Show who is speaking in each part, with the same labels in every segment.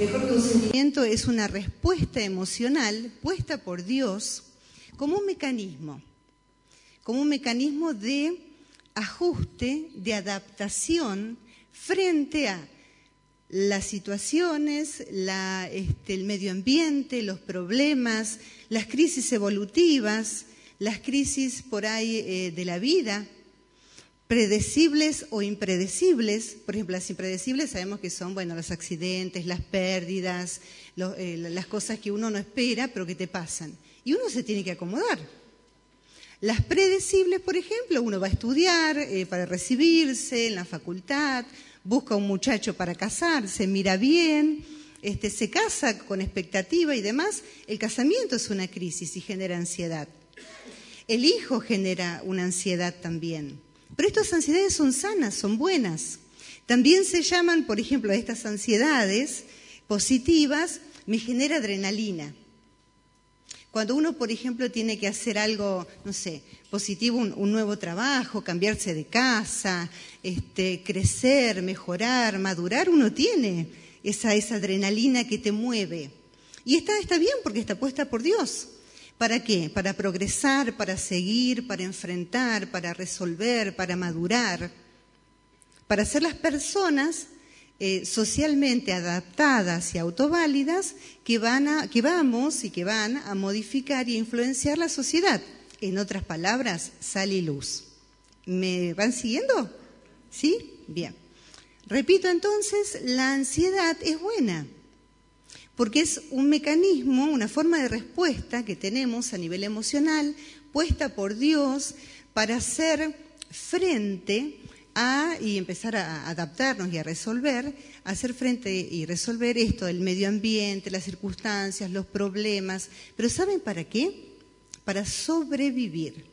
Speaker 1: Mejor que un sentimiento. es una respuesta emocional puesta por Dios como un mecanismo, como un mecanismo de ajuste, de adaptación frente a las situaciones, este, el medio ambiente, los problemas, las crisis evolutivas, las crisis por ahí eh, de la vida, predecibles o impredecibles. Por ejemplo, las impredecibles sabemos que son, bueno, los accidentes, las pérdidas, eh, las cosas que uno no espera, pero que te pasan. Y uno se tiene que acomodar. Las predecibles, por ejemplo, uno va a estudiar eh, para recibirse en la facultad, busca un muchacho para casarse, mira bien, este, se casa con expectativa y demás. El casamiento es una crisis y genera ansiedad. El hijo genera una ansiedad también. Pero estas ansiedades son sanas, son buenas. También se llaman, por ejemplo, a estas ansiedades positivas, me genera adrenalina. Cuando uno, por ejemplo, tiene que hacer algo, no sé, positivo, un, nuevo trabajo, cambiarse de casa, este, crecer, mejorar, madurar, uno tiene esa, adrenalina que te mueve. Y está, está bien porque está puesta por Dios. ¿Para qué? Para progresar, para seguir, para enfrentar, para resolver, para madurar, para ser las personas eh, socialmente adaptadas y autoválidas que, van a, que vamos y que van a modificar y influenciar la sociedad. En otras palabras, sal luz. ¿Me van siguiendo? ¿Sí? Bien. Repito entonces, la ansiedad es buena porque es un mecanismo, una forma de respuesta que tenemos a nivel emocional, puesta por Dios para hacer frente a, y empezar a adaptarnos y a resolver, hacer frente y resolver esto, el medio ambiente, las circunstancias, los problemas. Pero ¿saben para qué? Para sobrevivir.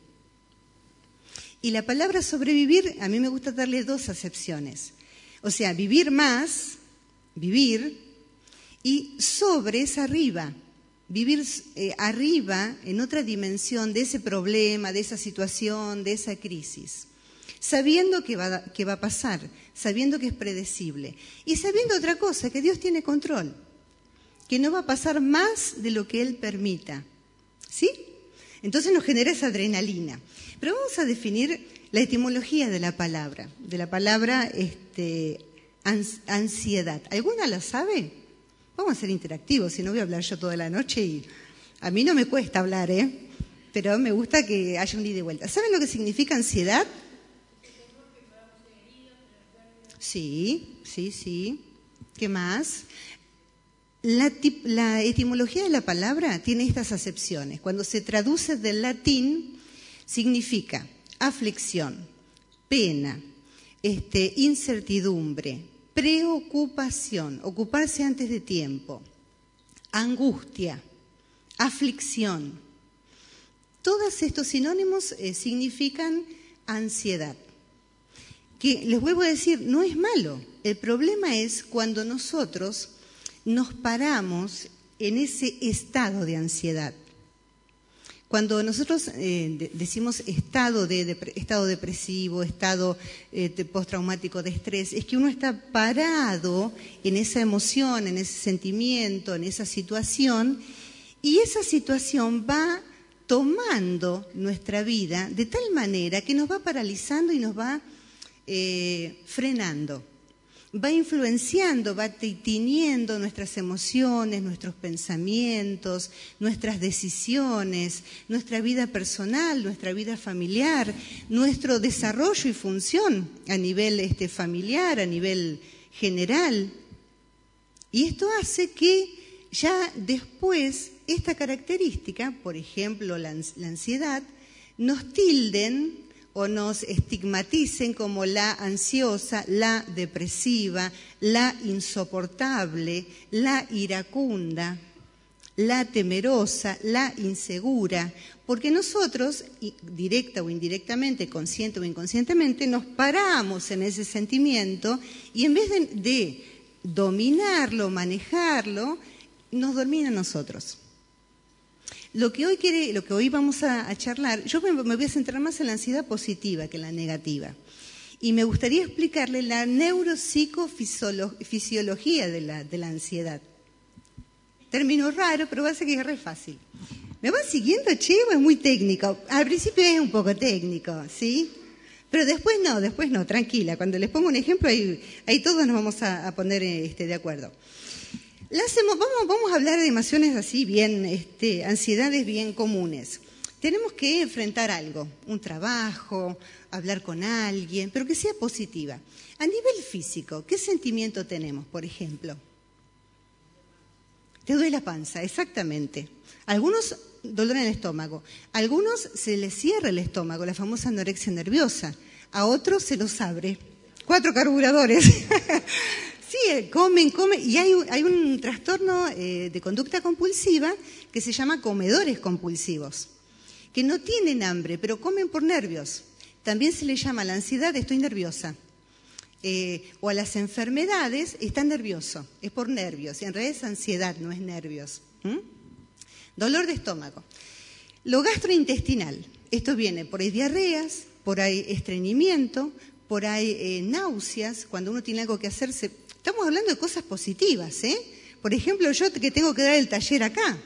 Speaker 1: Y la palabra sobrevivir, a mí me gusta darle dos acepciones. O sea, vivir más, vivir, y sobre es arriba, vivir eh, arriba en otra dimensión de ese problema, de esa situación, de esa crisis, sabiendo que va, a pasar, sabiendo que es predecible y sabiendo otra cosa, que Dios tiene control, que no va a pasar más de lo que Él permita. ¿Sí? Entonces nos genera esa adrenalina. Pero vamos a definir la etimología de la palabra, de la palabra este, ansiedad. ¿Alguna la sabe? Vamos a ser interactivos, si no voy a hablar yo toda la noche y a mí no me cuesta hablar, ¿eh? Pero me gusta que haya un ida y vuelta. ¿Saben lo que significa ansiedad? Sí, sí, sí. ¿Qué más? La, la, etimología de la palabra tiene estas acepciones. Cuando se traduce del latín, significa aflicción, pena, este, incertidumbre, preocupación, ocuparse antes de tiempo, angustia, aflicción. Todos estos sinónimos eh, significan ansiedad. Que les vuelvo a decir, no es malo. El problema es cuando nosotros nos paramos en ese estado de ansiedad. Cuando nosotros eh, decimos estado, de, estado depresivo, estado eh, postraumático de estrés, es que uno está parado en esa emoción, en ese sentimiento, en esa situación, y esa situación va tomando nuestra vida de tal manera que nos va paralizando y nos va eh, frenando va influenciando, va tiñendo nuestras emociones, nuestros pensamientos, nuestras decisiones, nuestra vida personal, nuestra vida familiar, nuestro desarrollo y función a nivel este, familiar, a nivel general. Y esto hace que ya después esta característica, por ejemplo la ansiedad, nos tilden o nos estigmaticen como la ansiosa, la depresiva, la insoportable, la iracunda, la temerosa, la insegura, porque nosotros, directa o indirectamente, consciente o inconscientemente, nos paramos en ese sentimiento y en vez de, dominarlo, manejarlo, nos domina a nosotros. Lo que hoy, quiere, lo que hoy vamos a, charlar, yo me, voy a centrar más en la ansiedad positiva que en la negativa. Y me gustaría explicarle la neuropsicofisiología de la, de la ansiedad. Término raro, pero va a ser que es re fácil. ¿Me van siguiendo, che? es muy técnico? Al principio es un poco técnico, ¿sí? Pero después no, después no, tranquila. Cuando les pongo un ejemplo, ahí, ahí todos nos vamos a, poner este, de acuerdo. Vamos, vamos, a hablar de emociones así, bien, este, ansiedades bien comunes. Tenemos que enfrentar algo, un trabajo, hablar con alguien, pero que sea positiva. A nivel físico, ¿qué sentimiento tenemos, por ejemplo? Te duele la panza, exactamente. Algunos dolor en el estómago. Algunos se les cierra el estómago, la famosa anorexia nerviosa. A otros se los abre. Cuatro carburadores. sí, comen, comen. Y hay, un trastorno eh, de conducta compulsiva que se llama comedores compulsivos, que no tienen hambre, pero comen por nervios. También se le llama la ansiedad, estoy nerviosa. Eh, o a las enfermedades, está nervioso, es por nervios. Y en realidad es ansiedad, no es nervios. Dolor de estómago. Lo gastrointestinal. Esto viene por ahí diarreas, por ahí estreñimiento, por ahí eh, náuseas, cuando uno tiene algo que hacerse. Estamos hablando de cosas positivas, ¿eh? Por ejemplo, yo que tengo que dar el taller acá.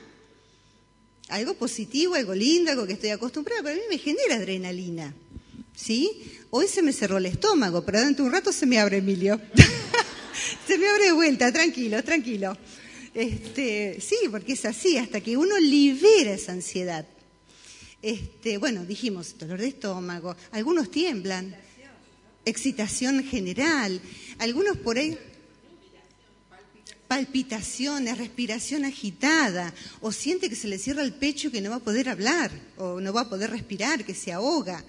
Speaker 1: Algo positivo, algo lindo, algo que estoy acostumbrada, pero a mí me genera adrenalina. ¿Sí? Hoy se me cerró el estómago, pero dentro de un rato se me abre, Emilio. se me abre de vuelta, tranquilo, tranquilo. Este, sí, porque es así, hasta que uno libera esa ansiedad. Este, bueno, dijimos, dolor de estómago, algunos tiemblan, excitación general, algunos por ahí palpitaciones, respiración agitada, o siente que se le cierra el pecho que no va a poder hablar, o no va a poder respirar, que se ahoga.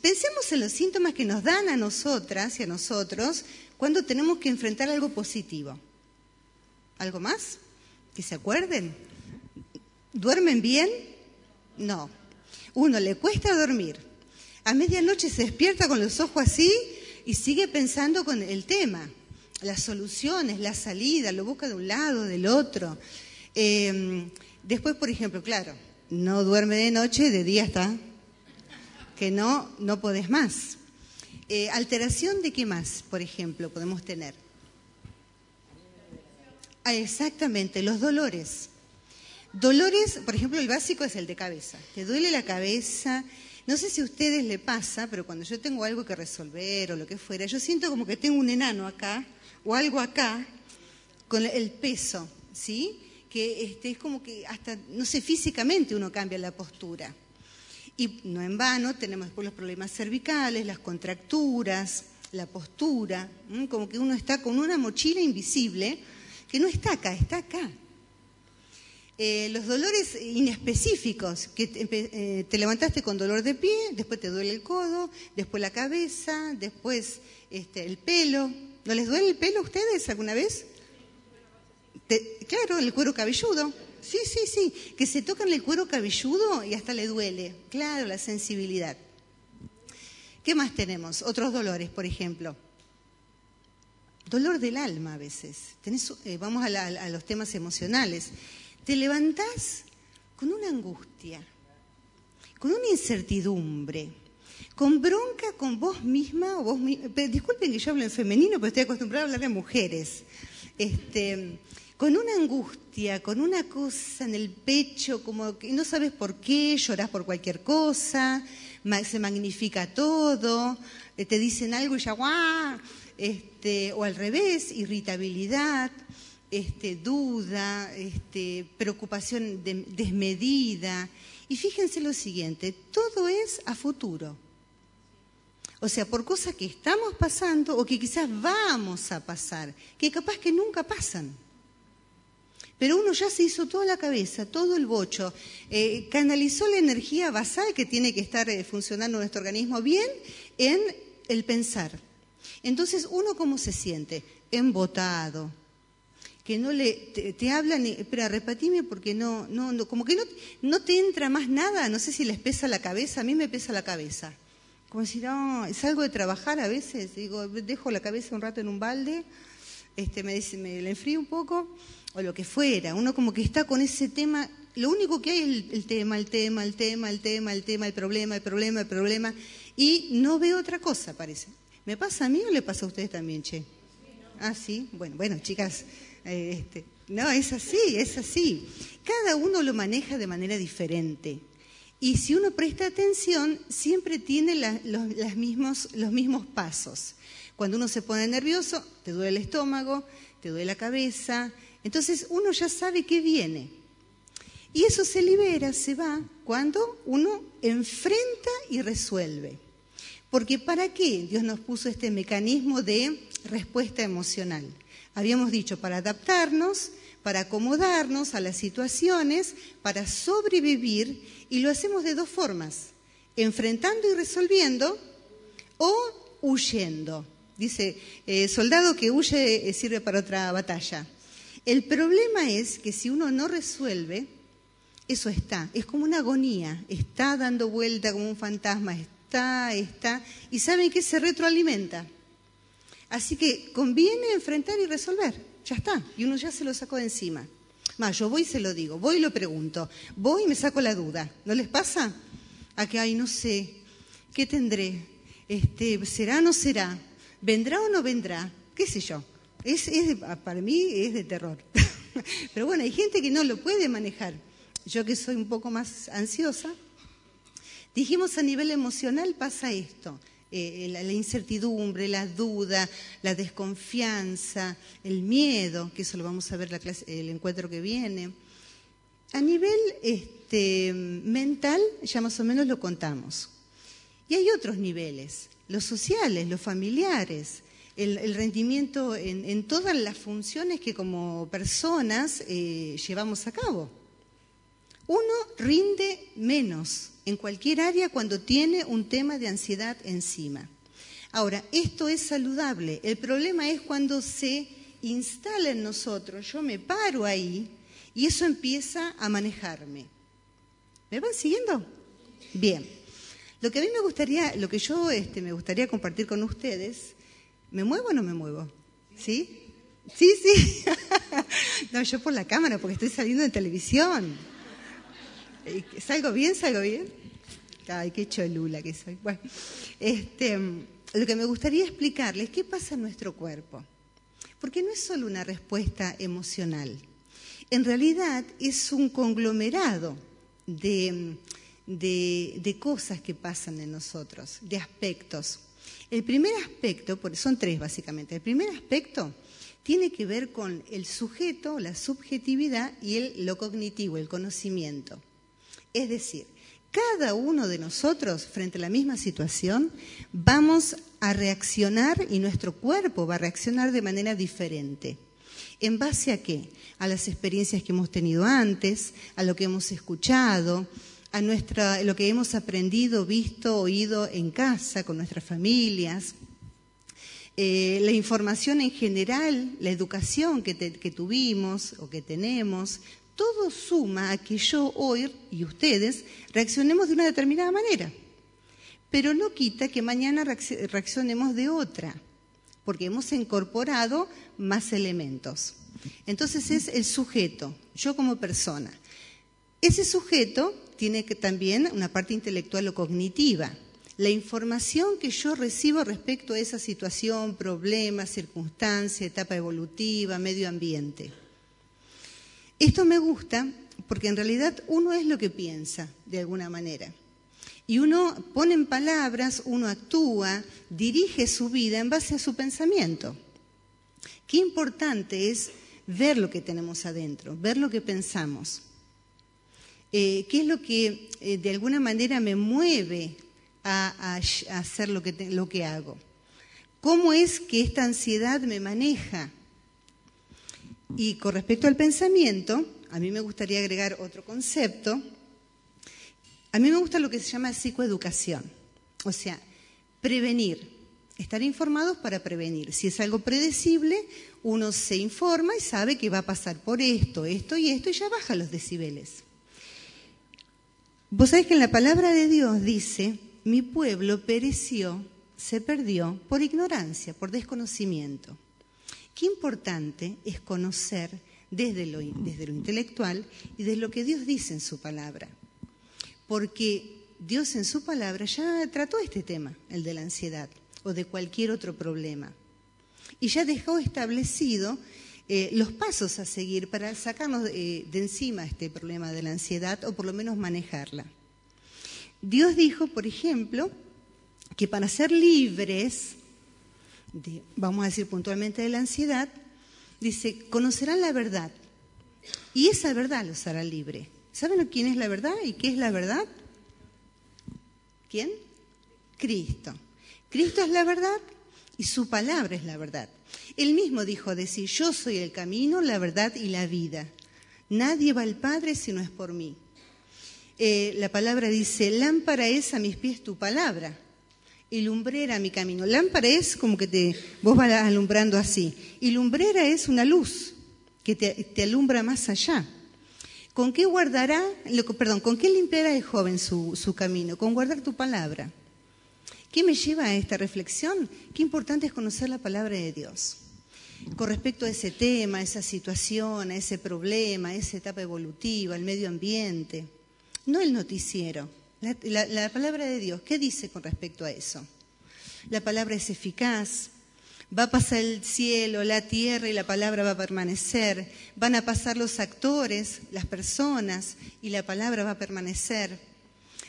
Speaker 1: pensemos en los síntomas que nos dan a nosotras y a nosotros cuando tenemos que enfrentar algo positivo. ¿Algo más? ¿Que se acuerden? ¿Duermen bien? No. Uno le cuesta dormir. A medianoche se despierta con los ojos así y sigue pensando con el tema, las soluciones, la salida, lo busca de un lado, del otro. Em, después, por ejemplo, claro, no duerme de noche, de día está, que no, no podés más. Eh, alteración de qué más, por ejemplo, podemos tener. Ah, exactamente, los dolores. Dolores, por ejemplo, el básico es el de cabeza. Te duele la cabeza. No sé si a ustedes le pasa, pero cuando yo tengo algo que resolver o lo que fuera, yo siento como que tengo un enano acá o algo acá con el peso, ¿sí? Que este, es como que hasta, no sé, físicamente uno cambia la postura. Y no en vano tenemos después los problemas cervicales, las contracturas, la postura, como que uno está con una mochila invisible que no está acá, está acá. Eh, los dolores inespecíficos, que eh, te, levantaste con dolor de pie, después te duele el codo, después la cabeza, después este, el pelo. ¿No les duele el pelo a ustedes alguna vez? claro, el cuero cabelludo. Sí, sí, sí, que se tocan el cuero cabelludo y hasta le duele. Claro, la sensibilidad. ¿Qué más tenemos? Otros dolores, por ejemplo dolor del alma a veces. Eh, vamos a, los temas emocionales. Te levantás con una angustia, con una incertidumbre, con bronca con vos misma o vos Disculpen que yo hablo en femenino, pero estoy acostumbrada a hablar de mujeres. Este, con una angustia, con una cosa en el pecho, como que no sabes por qué, llorás por cualquier cosa, se magnifica todo, eh, te dicen algo y ya ¡guau! Este, o al revés, irritabilidad, este, duda, este, preocupación desmedida. Y fíjense lo siguiente, todo es a futuro. O sea, por cosas que estamos pasando o que quizás vamos a pasar, que capaz que nunca pasan. Pero uno ya se hizo toda la cabeza, todo el bocho, eh, canalizó la energía basal que tiene que estar eh, funcionando nuestro organismo bien en el pensar. Entonces, ¿uno cómo se siente? Embotado. Que no le, te, hablan, espera, repatime porque no, no, no, como que no, no te entra más nada, no sé si les pesa la cabeza, a mí me pesa la cabeza. Como si no, salgo de trabajar a veces, digo, dejo la cabeza un rato en un balde, este, me, dice, me la enfrío un poco, o lo que fuera. Uno como que está con ese tema, lo único que hay es el tema, el tema, el tema, el tema, el tema, el problema, el problema, el problema, y no veo otra cosa, parece. ¿Me pasa a mí o le pasa a ustedes también, che? Ah, sí. Bueno, bueno, chicas, eh, este, No, es así, es así. Cada uno lo maneja de manera diferente. Y si uno presta atención, siempre tiene los, mismos, los mismos pasos. Cuando uno se pone nervioso, te duele el estómago, te duele la cabeza. Entonces uno ya sabe qué viene. Y eso se libera, se va, cuando uno enfrenta y resuelve. Porque ¿para qué Dios nos puso este mecanismo de respuesta emocional? Habíamos dicho, para adaptarnos, para acomodarnos a las situaciones, para sobrevivir, y lo hacemos de dos formas, enfrentando y resolviendo o huyendo. Dice, eh, soldado que huye eh, sirve para otra batalla. El problema es que si uno no resuelve, eso está, es como una agonía, está dando vuelta como un fantasma, está, está, y saben que se retroalimenta. Así que conviene enfrentar y resolver, ya está, y uno ya se lo sacó de encima. Más, yo voy y se lo digo, voy y lo pregunto, voy y me saco la duda. ¿No les pasa? A que, ay, no sé, ¿qué tendré? Este, ¿Será o no será? ¿Vendrá o no vendrá? ¿Qué sé yo? Es, para mí es de terror. Pero bueno, hay gente que no lo puede manejar. Yo que soy un poco más ansiosa, dijimos a nivel emocional pasa esto. Eh, la, incertidumbre, la duda, la desconfianza, el miedo, que eso lo vamos a ver la el encuentro que viene. A nivel este, mental ya más o menos lo contamos. Y hay otros niveles, los sociales, los familiares, el, rendimiento en, todas las funciones que como personas eh, llevamos a cabo. Uno rinde menos en cualquier área cuando tiene un tema de ansiedad encima. Ahora, esto es saludable. El problema es cuando se instala en nosotros, yo me paro ahí y eso empieza a manejarme. ¿Me van siguiendo? Bien. Lo que a mí me gustaría, lo que yo este, me gustaría compartir con ustedes, ¿me muevo o no me muevo? ¿Sí? Sí, sí. no, yo por la cámara, porque estoy saliendo en televisión. ¿Salgo bien? ¿Salgo bien? Ay, qué cholula que soy. Bueno, este, lo que me gustaría explicarles, ¿qué pasa en nuestro cuerpo? Porque no es solo una respuesta emocional. En realidad es un conglomerado de, de, cosas que pasan en nosotros, de aspectos. El primer aspecto, son tres básicamente, el primer aspecto tiene que ver con el sujeto, la subjetividad y el, lo cognitivo, el conocimiento. Es decir, cada uno de nosotros frente a la misma situación vamos a reaccionar y nuestro cuerpo va a reaccionar de manera diferente. ¿En base a qué? A las experiencias que hemos tenido antes, a lo que hemos escuchado, a nuestra, lo que hemos aprendido, visto, oído en casa, con nuestras familias. Eh, la información en general, la educación que tuvimos o que tenemos, todo suma a que yo hoy y ustedes reaccionemos de una determinada manera. Pero no quita que mañana reaccionemos de otra, porque hemos incorporado más elementos. Entonces es el sujeto, yo como persona. Ese sujeto tiene que también una parte intelectual o cognitiva. La información que yo recibo respecto a esa situación, problema, circunstancia, etapa evolutiva, medio ambiente. Esto me gusta porque en realidad uno es lo que piensa, de alguna manera. Y uno pone en palabras, uno actúa, dirige su vida en base a su pensamiento. Qué importante es ver lo que tenemos adentro, ver lo que pensamos. Eh, ¿Qué es lo que eh, de alguna manera me mueve a, hacer lo que, lo que hago? ¿Cómo es que esta ansiedad me maneja? Y con respecto al pensamiento, a mí me gustaría agregar otro concepto. A mí me gusta lo que se llama psicoeducación, o sea, prevenir, estar informados para prevenir. Si es algo predecible, uno se informa y sabe que va a pasar por esto, esto y esto y ya baja los decibeles. Vos sabés que en la palabra de Dios dice, mi pueblo pereció, se perdió por ignorancia, por desconocimiento. Qué importante es conocer desde lo, desde lo intelectual y de lo que Dios dice en su palabra. Porque Dios en su palabra ya trató este tema, el de la ansiedad o de cualquier otro problema. Y ya dejó establecido eh, los pasos a seguir para sacarnos eh, de encima este problema de la ansiedad o por lo menos manejarla. Dios dijo, por ejemplo, que para ser libres, vamos a decir puntualmente de la ansiedad, dice, conocerán la verdad y esa verdad los hará libre. ¿Saben quién es la verdad y qué es la verdad? ¿Quién? Cristo. Cristo es la verdad y su palabra es la verdad. Él mismo dijo decir, yo soy el camino, la verdad y la vida. Nadie va al Padre si no es por mí. Eh, la palabra dice, lámpara es a mis pies tu palabra y lumbrera mi camino. Lámpara es como que te, vos vas alumbrando así. Y lumbrera es una luz que te, alumbra más allá. ¿Con qué guardará, perdón, con qué limpiará el joven su, su camino? Con guardar tu palabra. ¿Qué me lleva a esta reflexión? Qué importante es conocer la palabra de Dios. Con respecto a ese tema, a esa situación, a ese problema, a esa etapa evolutiva, al medio ambiente. No el noticiero, la, palabra de Dios. ¿Qué dice con respecto a eso? La palabra es eficaz, Va a pasar el cielo, la tierra y la palabra va a permanecer. Van a pasar los actores, las personas y la palabra va a permanecer.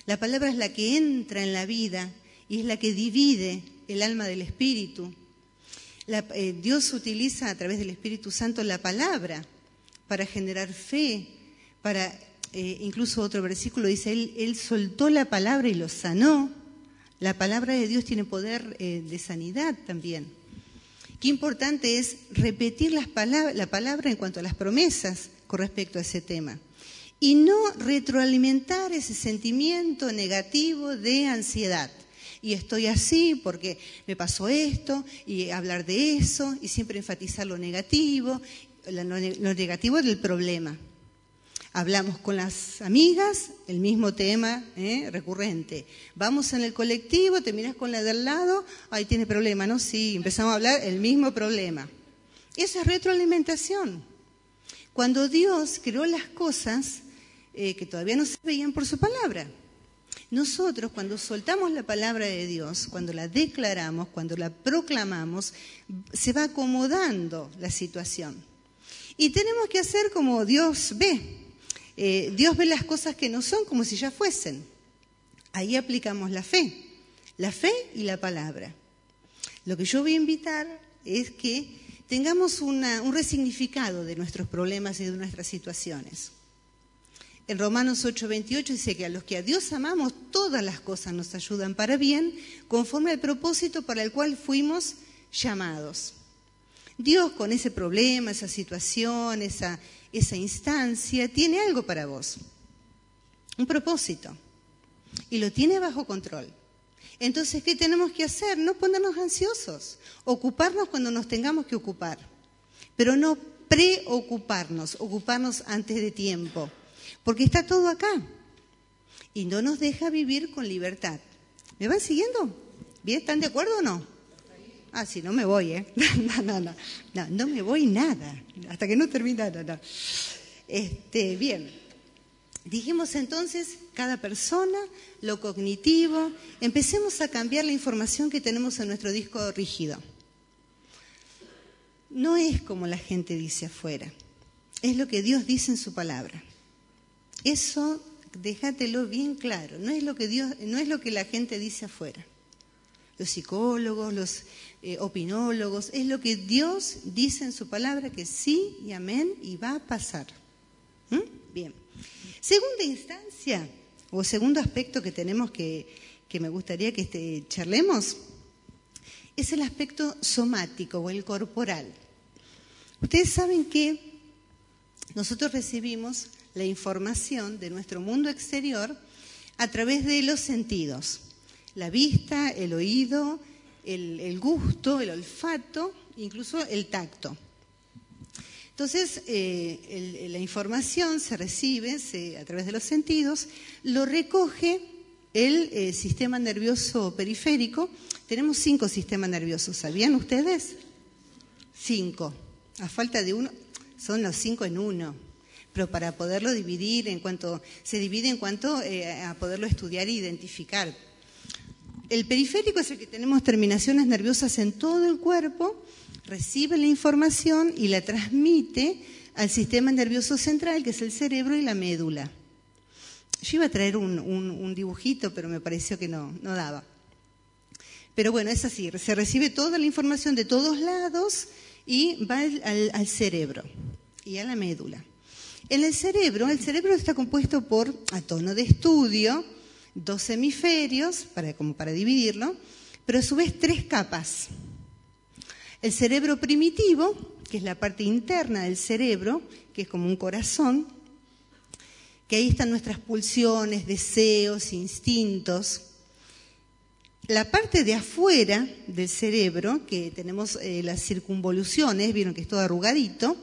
Speaker 1: La palabra es la que entra en la vida y es la que divide el alma del Espíritu. Eh, Dios utiliza a través del Espíritu Santo la palabra para generar fe, para, eh, incluso otro versículo dice, él, soltó la palabra y lo sanó. La palabra de Dios tiene poder eh, de sanidad también. Qué importante es repetir las la palabra en cuanto a las promesas con respecto a ese tema y no retroalimentar ese sentimiento negativo de ansiedad y estoy así porque me pasó esto, y hablar de eso, y siempre enfatizar lo negativo, lo negativo del problema. Hablamos con las amigas, el mismo tema ¿eh? recurrente. Vamos en el colectivo, te miras con la del lado, ahí tiene problema, ¿no? Sí, empezamos a hablar el mismo problema. Esa es retroalimentación. Cuando Dios creó las cosas eh, que todavía no se veían por su palabra. Nosotros cuando soltamos la palabra de Dios, cuando la declaramos, cuando la proclamamos, se va acomodando la situación. Y tenemos que hacer como Dios ve. Eh, Dios ve las cosas que no son como si ya fuesen. Ahí aplicamos la fe, la fe y la palabra. Lo que yo voy a invitar es que tengamos un resignificado de nuestros problemas y de nuestras situaciones. En Romanos 8:28 dice que a los que a Dios amamos, todas las cosas nos ayudan para bien, conforme al propósito para el cual fuimos llamados. Dios con ese problema, esa situación, esa, esa instancia, tiene algo para vos, un propósito, y lo tiene bajo control. Entonces, ¿qué tenemos que hacer? No ponernos ansiosos, ocuparnos cuando nos tengamos que ocupar, pero no preocuparnos, ocuparnos antes de tiempo porque está todo acá y no nos deja vivir con libertad. ¿Me van siguiendo? ¿Bien? ¿Están de acuerdo o no? Ah, sí, no me voy, ¿eh? No, no, no, no, no me voy nada, hasta que no termine nada. Este, bien, dijimos entonces, cada persona, lo cognitivo, empecemos a cambiar la información que tenemos en nuestro disco rígido. No es como la gente dice afuera, es lo que Dios dice en su palabra. Eso déjatelo bien claro, no es lo que Dios, no es lo que la gente dice afuera. Los psicólogos, los eh, opinólogos, es lo que Dios dice en su palabra que sí y amén y va a pasar. ¿Mm? Bien. Segunda instancia, o segundo aspecto que tenemos que, que me gustaría que este, charlemos, es el aspecto somático o el corporal. Ustedes saben que nosotros recibimos la información de nuestro mundo exterior a través de los sentidos, la vista, el oído, el, gusto, el olfato, incluso el tacto. Entonces, eh, la información se recibe a través de los sentidos, lo recoge el eh, sistema nervioso periférico. Tenemos cinco sistemas nerviosos, ¿sabían ustedes? Cinco. A falta de uno, son los cinco en uno pero para poderlo dividir en cuanto, se divide en cuanto eh, a poderlo estudiar e identificar. El periférico es el que tenemos terminaciones nerviosas en todo el cuerpo, recibe la información y la transmite al sistema nervioso central, que es el cerebro y la médula. Yo iba a traer un, dibujito, pero me pareció que no, daba. Pero bueno, es así, se recibe toda la información de todos lados y va al, cerebro y a la médula. En el cerebro, el cerebro está compuesto por, a tono de estudio, dos hemisferios, para, como para dividirlo, pero a su vez tres capas. El cerebro primitivo, que es la parte interna del cerebro, que es como un corazón, que ahí están nuestras pulsiones, deseos, instintos. La parte de afuera del cerebro, que tenemos eh, las circunvoluciones, vieron que es todo arrugadito,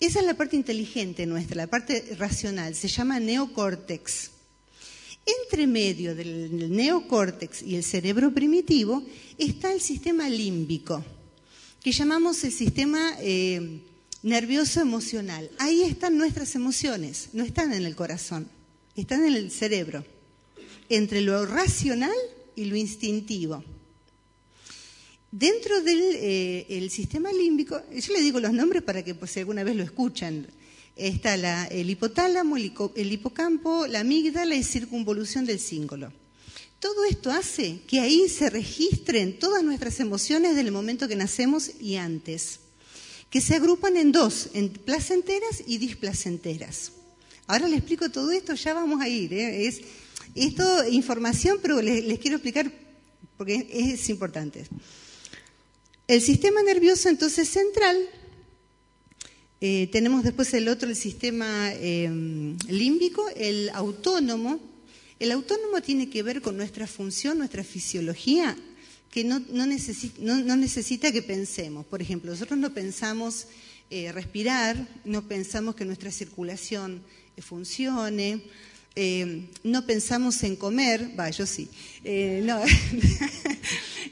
Speaker 1: esa es la parte inteligente nuestra, la parte racional, se llama neocórtex. Entre medio del neocórtex y el cerebro primitivo está el sistema límbico, que llamamos el sistema eh, nervioso emocional. Ahí están nuestras emociones, no están en el corazón, están en el cerebro, entre lo racional y lo instintivo. Dentro del eh, sistema límbico, yo le digo los nombres para que pues, si alguna vez lo escuchan, está el hipotálamo, el, hipocampo, la amígdala y circunvolución del cíngulo. Todo esto hace que ahí se registren todas nuestras emociones del momento que nacemos y antes, que se agrupan en dos, en placenteras y displacenteras. Ahora les explico todo esto, ya vamos a ir. ¿eh? Es esto información, pero les, quiero explicar porque es, importante. El sistema nervioso entonces central, eh, tenemos después el otro, el sistema eh, límbico, el autónomo, el autónomo tiene que ver con nuestra función, nuestra fisiología, que no, necesita, que pensemos. Por ejemplo, nosotros no pensamos eh, respirar, no pensamos que nuestra circulación eh, funcione, eh, no pensamos en comer, va, yo sí. no.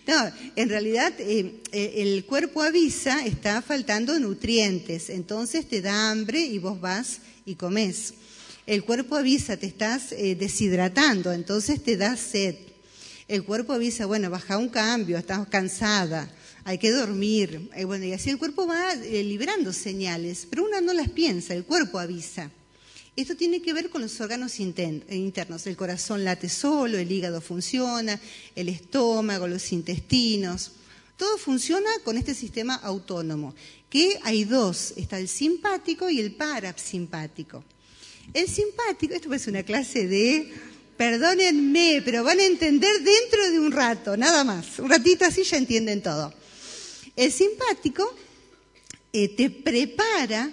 Speaker 1: no, en realidad el cuerpo avisa, está faltando nutrientes, entonces te da hambre y vos vas y comes el cuerpo avisa, te estás eh, deshidratando, entonces te da sed. El cuerpo avisa, bueno, baja un cambio, estás cansada, hay que dormir. Eh, bueno, y así el cuerpo va eh, liberando señales, pero una no las piensa, el cuerpo avisa. Esto tiene que ver con los órganos internos. El corazón late solo, el hígado funciona, el estómago, los intestinos. Todo funciona con este sistema autónomo, que hay dos, está el simpático y el parasimpático. El simpático, esto es una clase de, perdónenme, pero van a entender dentro de un rato, nada más. Un ratito así ya entienden todo. El simpático eh, te prepara,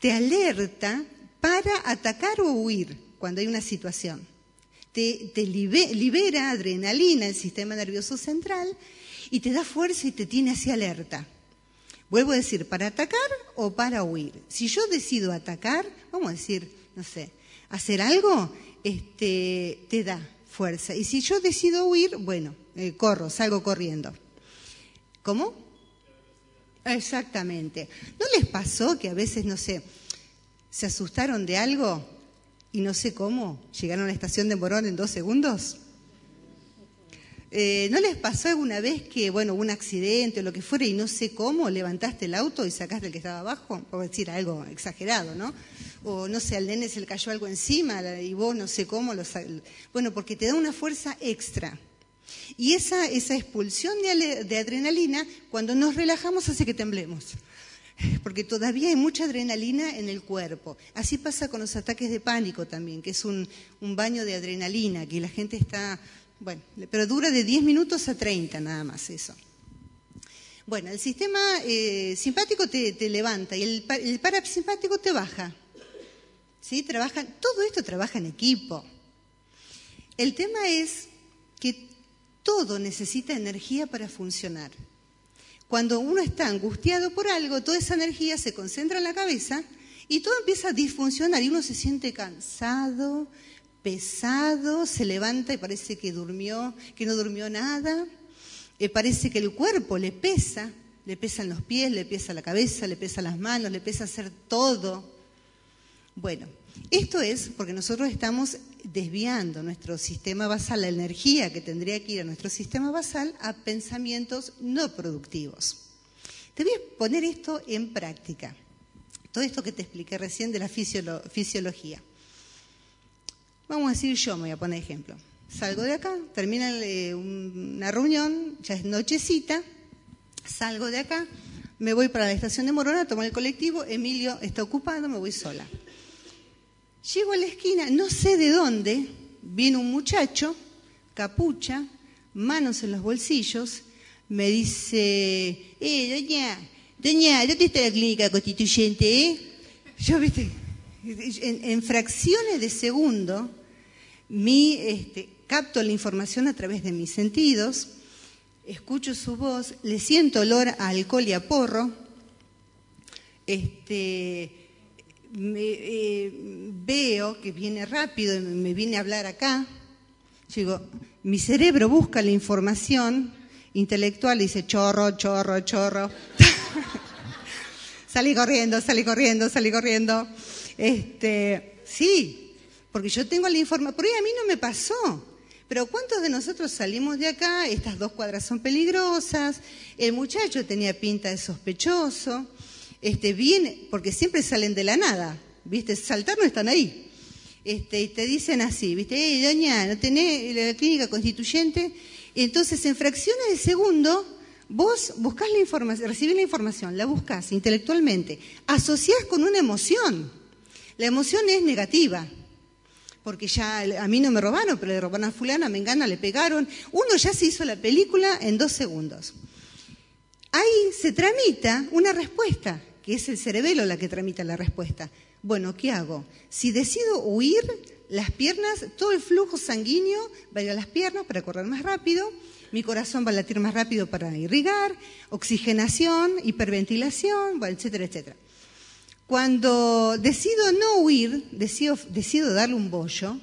Speaker 1: te alerta para atacar o huir cuando hay una situación. Te, libera adrenalina, el sistema nervioso central, y te da fuerza y te tiene así alerta. Vuelvo a decir, ¿para atacar o para huir? Si yo decido atacar, vamos a decir, no sé, hacer algo, este, te da fuerza. Y si yo decido huir, bueno, eh, corro, salgo corriendo. ¿Cómo? Exactamente. ¿No les pasó que a veces, no sé, se asustaron de algo y no sé cómo llegaron a la estación de Morón en dos segundos? Eh, ¿No les pasó alguna vez que, bueno, un accidente o lo que fuera y no sé cómo levantaste el auto y sacaste el que estaba abajo? Por decir algo exagerado, ¿no? O no sé, al nene se le cayó algo encima y vos no sé cómo lo Bueno, porque te da una fuerza extra. Y esa, esa expulsión de, de adrenalina, cuando nos relajamos, hace que temblemos porque todavía hay mucha adrenalina en el cuerpo. Así pasa con los ataques de pánico también, que es un, baño de adrenalina, que la gente está bueno, pero dura de 10 minutos a 30 nada más eso. Bueno, el sistema eh, simpático te, levanta y el, el, te baja. ¿Sí? Trabaja, todo esto trabaja en equipo. El tema es que todo necesita energía para funcionar. Cuando uno está angustiado por algo, toda esa energía se concentra en la cabeza y todo empieza a disfuncionar y uno se siente cansado, pesado, se levanta y parece que durmió, que no durmió nada, eh, parece que el cuerpo le pesa, le pesan los pies, le pesa la cabeza, le pesa las manos, le pesa hacer todo. Bueno, esto es porque nosotros estamos desviando nuestro sistema basal, la energía que tendría que ir a nuestro sistema basal, a pensamientos no productivos. Te voy a poner esto en práctica. Todo esto que te expliqué recién de la fisiología. Vamos a decir yo, me voy a poner ejemplo. Salgo de acá, termina eh, una reunión, ya es nochecita, salgo de acá, me voy para la estación de Morona, tomo el colectivo, Emilio está ocupado, me voy sola. Llego a la esquina, no sé de dónde, viene un muchacho, capucha, manos en los bolsillos, me dice, eh, doña, doña, ¿dónde está la clínica constituyente, eh? Yo, viste, en, fracciones de segundo, mi, este, capto la información a través de mis sentidos, escucho su voz, le siento olor a alcohol y a porro, este, eh, veo que viene rápido y me viene a hablar acá. digo, mi cerebro busca la información intelectual y dice chorro, chorro, chorro. salí corriendo, salí corriendo, salí corriendo. Este, sí, porque yo tengo la información, por ahí a mí no me pasó. Pero ¿cuántos de nosotros salimos de acá? Estas dos cuadras son peligrosas. El muchacho tenía pinta de sospechoso. Este, viene, porque siempre salen de la nada. ¿Viste? Saltar no están ahí. Este, y te dicen así, ¿viste? Hey, doña, ¿no tenés la clínica constituyente? Entonces, en fracciones de segundo, vos buscás la información, recibís la información, la buscás intelectualmente, asociás con una emoción. La emoción es negativa porque ya a mí no me robaron, pero le robaron a fulana, me engana, le pegaron. Uno ya se hizo la película en dos segundos. Ahí se tramita una respuesta, que es el cerebelo la que tramita la respuesta. Bueno, ¿qué hago? Si decido huir, las piernas, todo el flujo sanguíneo va a ir a las piernas para correr más rápido, mi corazón va a latir más rápido para irrigar, oxigenación, hiperventilación, etcétera, etcétera. Cuando decido no huir, decido, decido darle un bollo,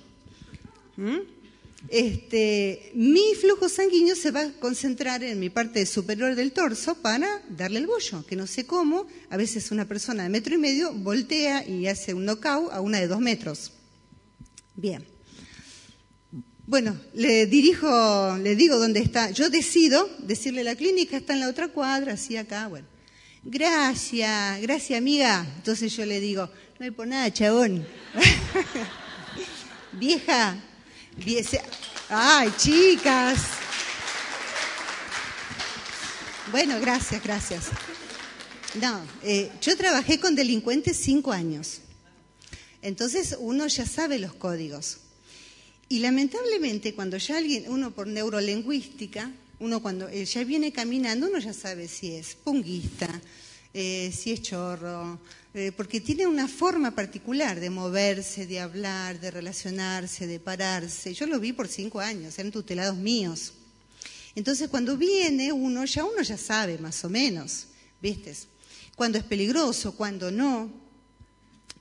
Speaker 1: este, mi flujo sanguíneo se va a concentrar en mi parte superior del torso para darle el bollo, que no sé cómo, a veces una persona de metro y medio voltea y hace un knockout a una de dos metros. Bien. Bueno, le dirijo, le digo dónde está. Yo decido decirle la clínica está en la otra cuadra, así acá, bueno gracias, gracias amiga. Entonces yo le digo, no hay por nada, chabón. Vieja, ay, chicas. Bueno, gracias, gracias. No, eh, yo trabajé con delincuentes cinco años. Entonces uno ya sabe los códigos. Y lamentablemente cuando ya alguien, uno por neurolingüística, uno cuando eh, ya viene caminando, uno ya sabe si es punguista, eh, si es chorro, eh, porque tiene una forma particular de moverse, de hablar, de relacionarse, de pararse. Yo lo vi por cinco años, eran tutelados míos. Entonces cuando viene uno, ya uno ya sabe más o menos, ¿viste? Cuando es peligroso, cuando no.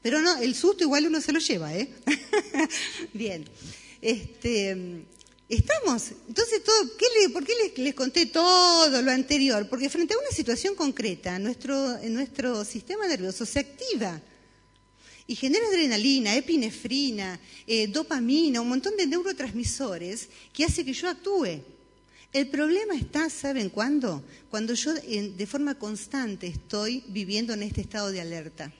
Speaker 1: Pero no, el susto igual uno se lo lleva, ¿eh? Bien. Este, Estamos. Entonces, ¿por qué les, conté todo lo anterior? Porque frente a una situación concreta, nuestro, nuestro sistema nervioso se activa y genera adrenalina, epinefrina, eh, dopamina, un montón de neurotransmisores que hace que yo actúe. El problema está, ¿saben cuándo? Cuando yo de forma constante estoy viviendo en este estado de alerta.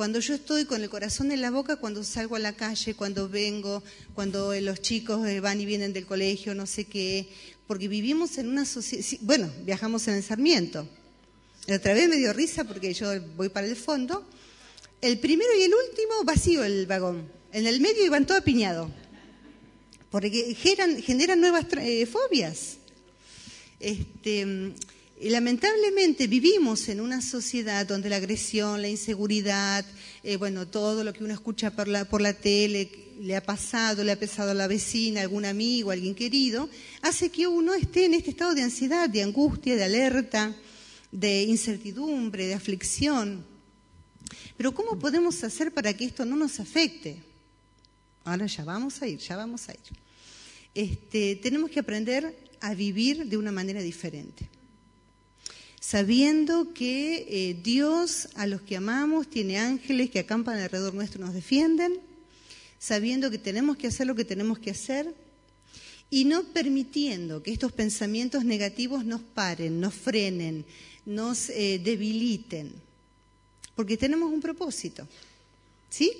Speaker 1: Cuando yo estoy con el corazón en la boca, cuando salgo a la calle, cuando vengo, cuando los chicos eh, van y vienen del colegio, no sé qué, porque vivimos en una sociedad, bueno, viajamos en el Sarmiento. La otra vez me dio risa porque yo voy para el fondo. El primero y el último vacío el vagón. En el medio iban todo apiñado. Porque generan, nuevas eh, fobias. Este, y lamentablemente vivimos en una sociedad donde la agresión, la inseguridad, eh, bueno, todo lo que uno escucha por la, tele, le ha pasado, le ha pesado a la vecina, algún amigo, alguien querido, hace que uno esté en este estado de ansiedad, de angustia, de alerta, de incertidumbre, de aflicción. Pero ¿cómo podemos hacer para que esto no nos afecte? Ahora ya vamos a ir, ya vamos a ir. Este, tenemos que aprender a vivir de una manera diferente sabiendo que eh, Dios a los que amamos tiene ángeles que acampan alrededor nuestro y nos defienden, sabiendo que tenemos que hacer lo que tenemos que hacer y no permitiendo que estos pensamientos negativos nos paren, nos frenen, nos eh, debiliten, porque tenemos un propósito. ¿Sí?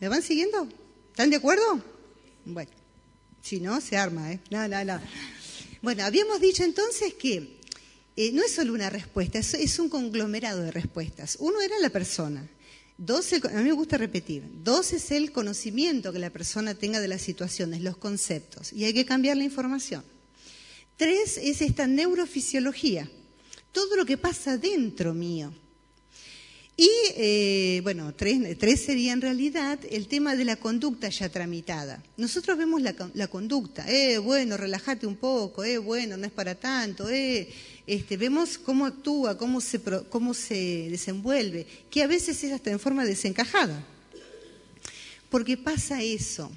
Speaker 1: ¿Me van siguiendo? ¿Están de acuerdo? Bueno, si no, se arma, ¿eh? No, no, no. Bueno, habíamos dicho entonces que eh, no es solo una respuesta, es, un conglomerado de respuestas. Uno era la persona. Dos, a mí me gusta repetir. Dos es el conocimiento que la persona tenga de las situaciones, los conceptos. Y hay que cambiar la información. Tres es esta neurofisiología. Todo lo que pasa dentro mío. Y, eh, bueno, tres, sería en realidad el tema de la conducta ya tramitada. Nosotros vemos la, conducta, eh, bueno, relájate un poco, eh, bueno, no es para tanto, eh, este, vemos cómo actúa, cómo se, cómo se desenvuelve, que a veces es hasta en forma desencajada. Porque pasa eso.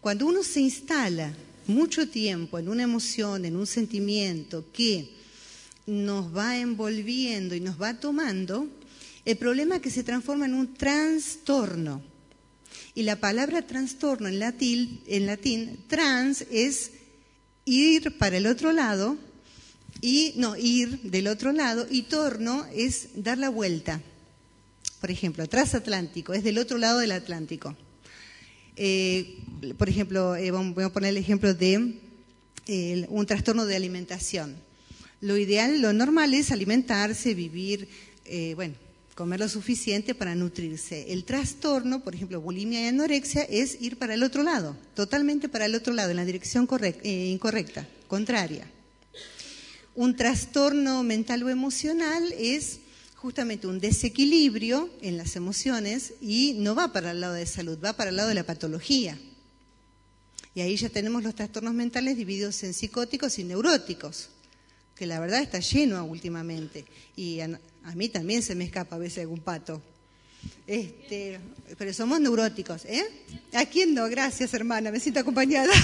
Speaker 1: Cuando uno se instala mucho tiempo en una emoción, en un sentimiento que nos va envolviendo y nos va tomando, el problema es que se transforma en un trastorno. Y la palabra trastorno en latín, en latín trans es ir para el otro lado, y no, ir del otro lado, y torno es dar la vuelta. Por ejemplo, transatlántico, es del otro lado del Atlántico. Eh, por ejemplo, eh, voy a poner el ejemplo de eh, un trastorno de alimentación. Lo ideal, lo normal es alimentarse, vivir, bueno, comer lo suficiente para nutrirse. El trastorno, por ejemplo, bulimia y anorexia, es ir para el otro lado, totalmente para el otro lado, en la dirección eh, incorrecta, contraria. Un trastorno mental o emocional es justamente un desequilibrio en las emociones y no va para el lado de salud, va para el lado de la patología. Y ahí ya tenemos los trastornos mentales divididos en psicóticos y neuróticos, que la verdad está lleno últimamente. Y a mí también se me escapa a veces algún pato. Este, pero somos neuróticos, ¿eh? ¿A quién no? Gracias, hermana, me siento acompañada.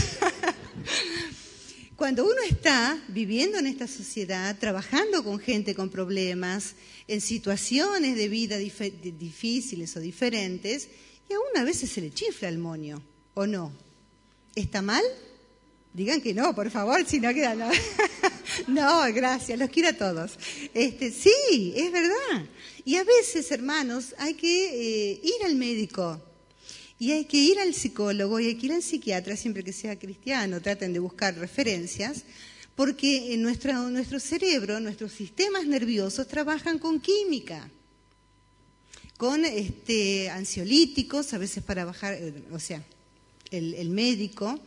Speaker 1: Cuando uno está viviendo en esta sociedad, trabajando con gente con problemas, en situaciones de vida difíciles o diferentes, y aún a veces se le chifla el moño, ¿o no? ¿Está mal? Digan que no, por favor, si no queda nada. no, gracias, los quiero a todos. Este, sí, es verdad. Y a veces, hermanos, hay que eh, ir al médico y hay que ir al psicólogo y hay que ir al psiquiatra, siempre que sea cristiano, traten de buscar referencias, porque en nuestro, cerebro, nuestros sistemas nerviosos trabajan con química, con este, ansiolíticos, a veces para bajar, eh, o sea, el, el médico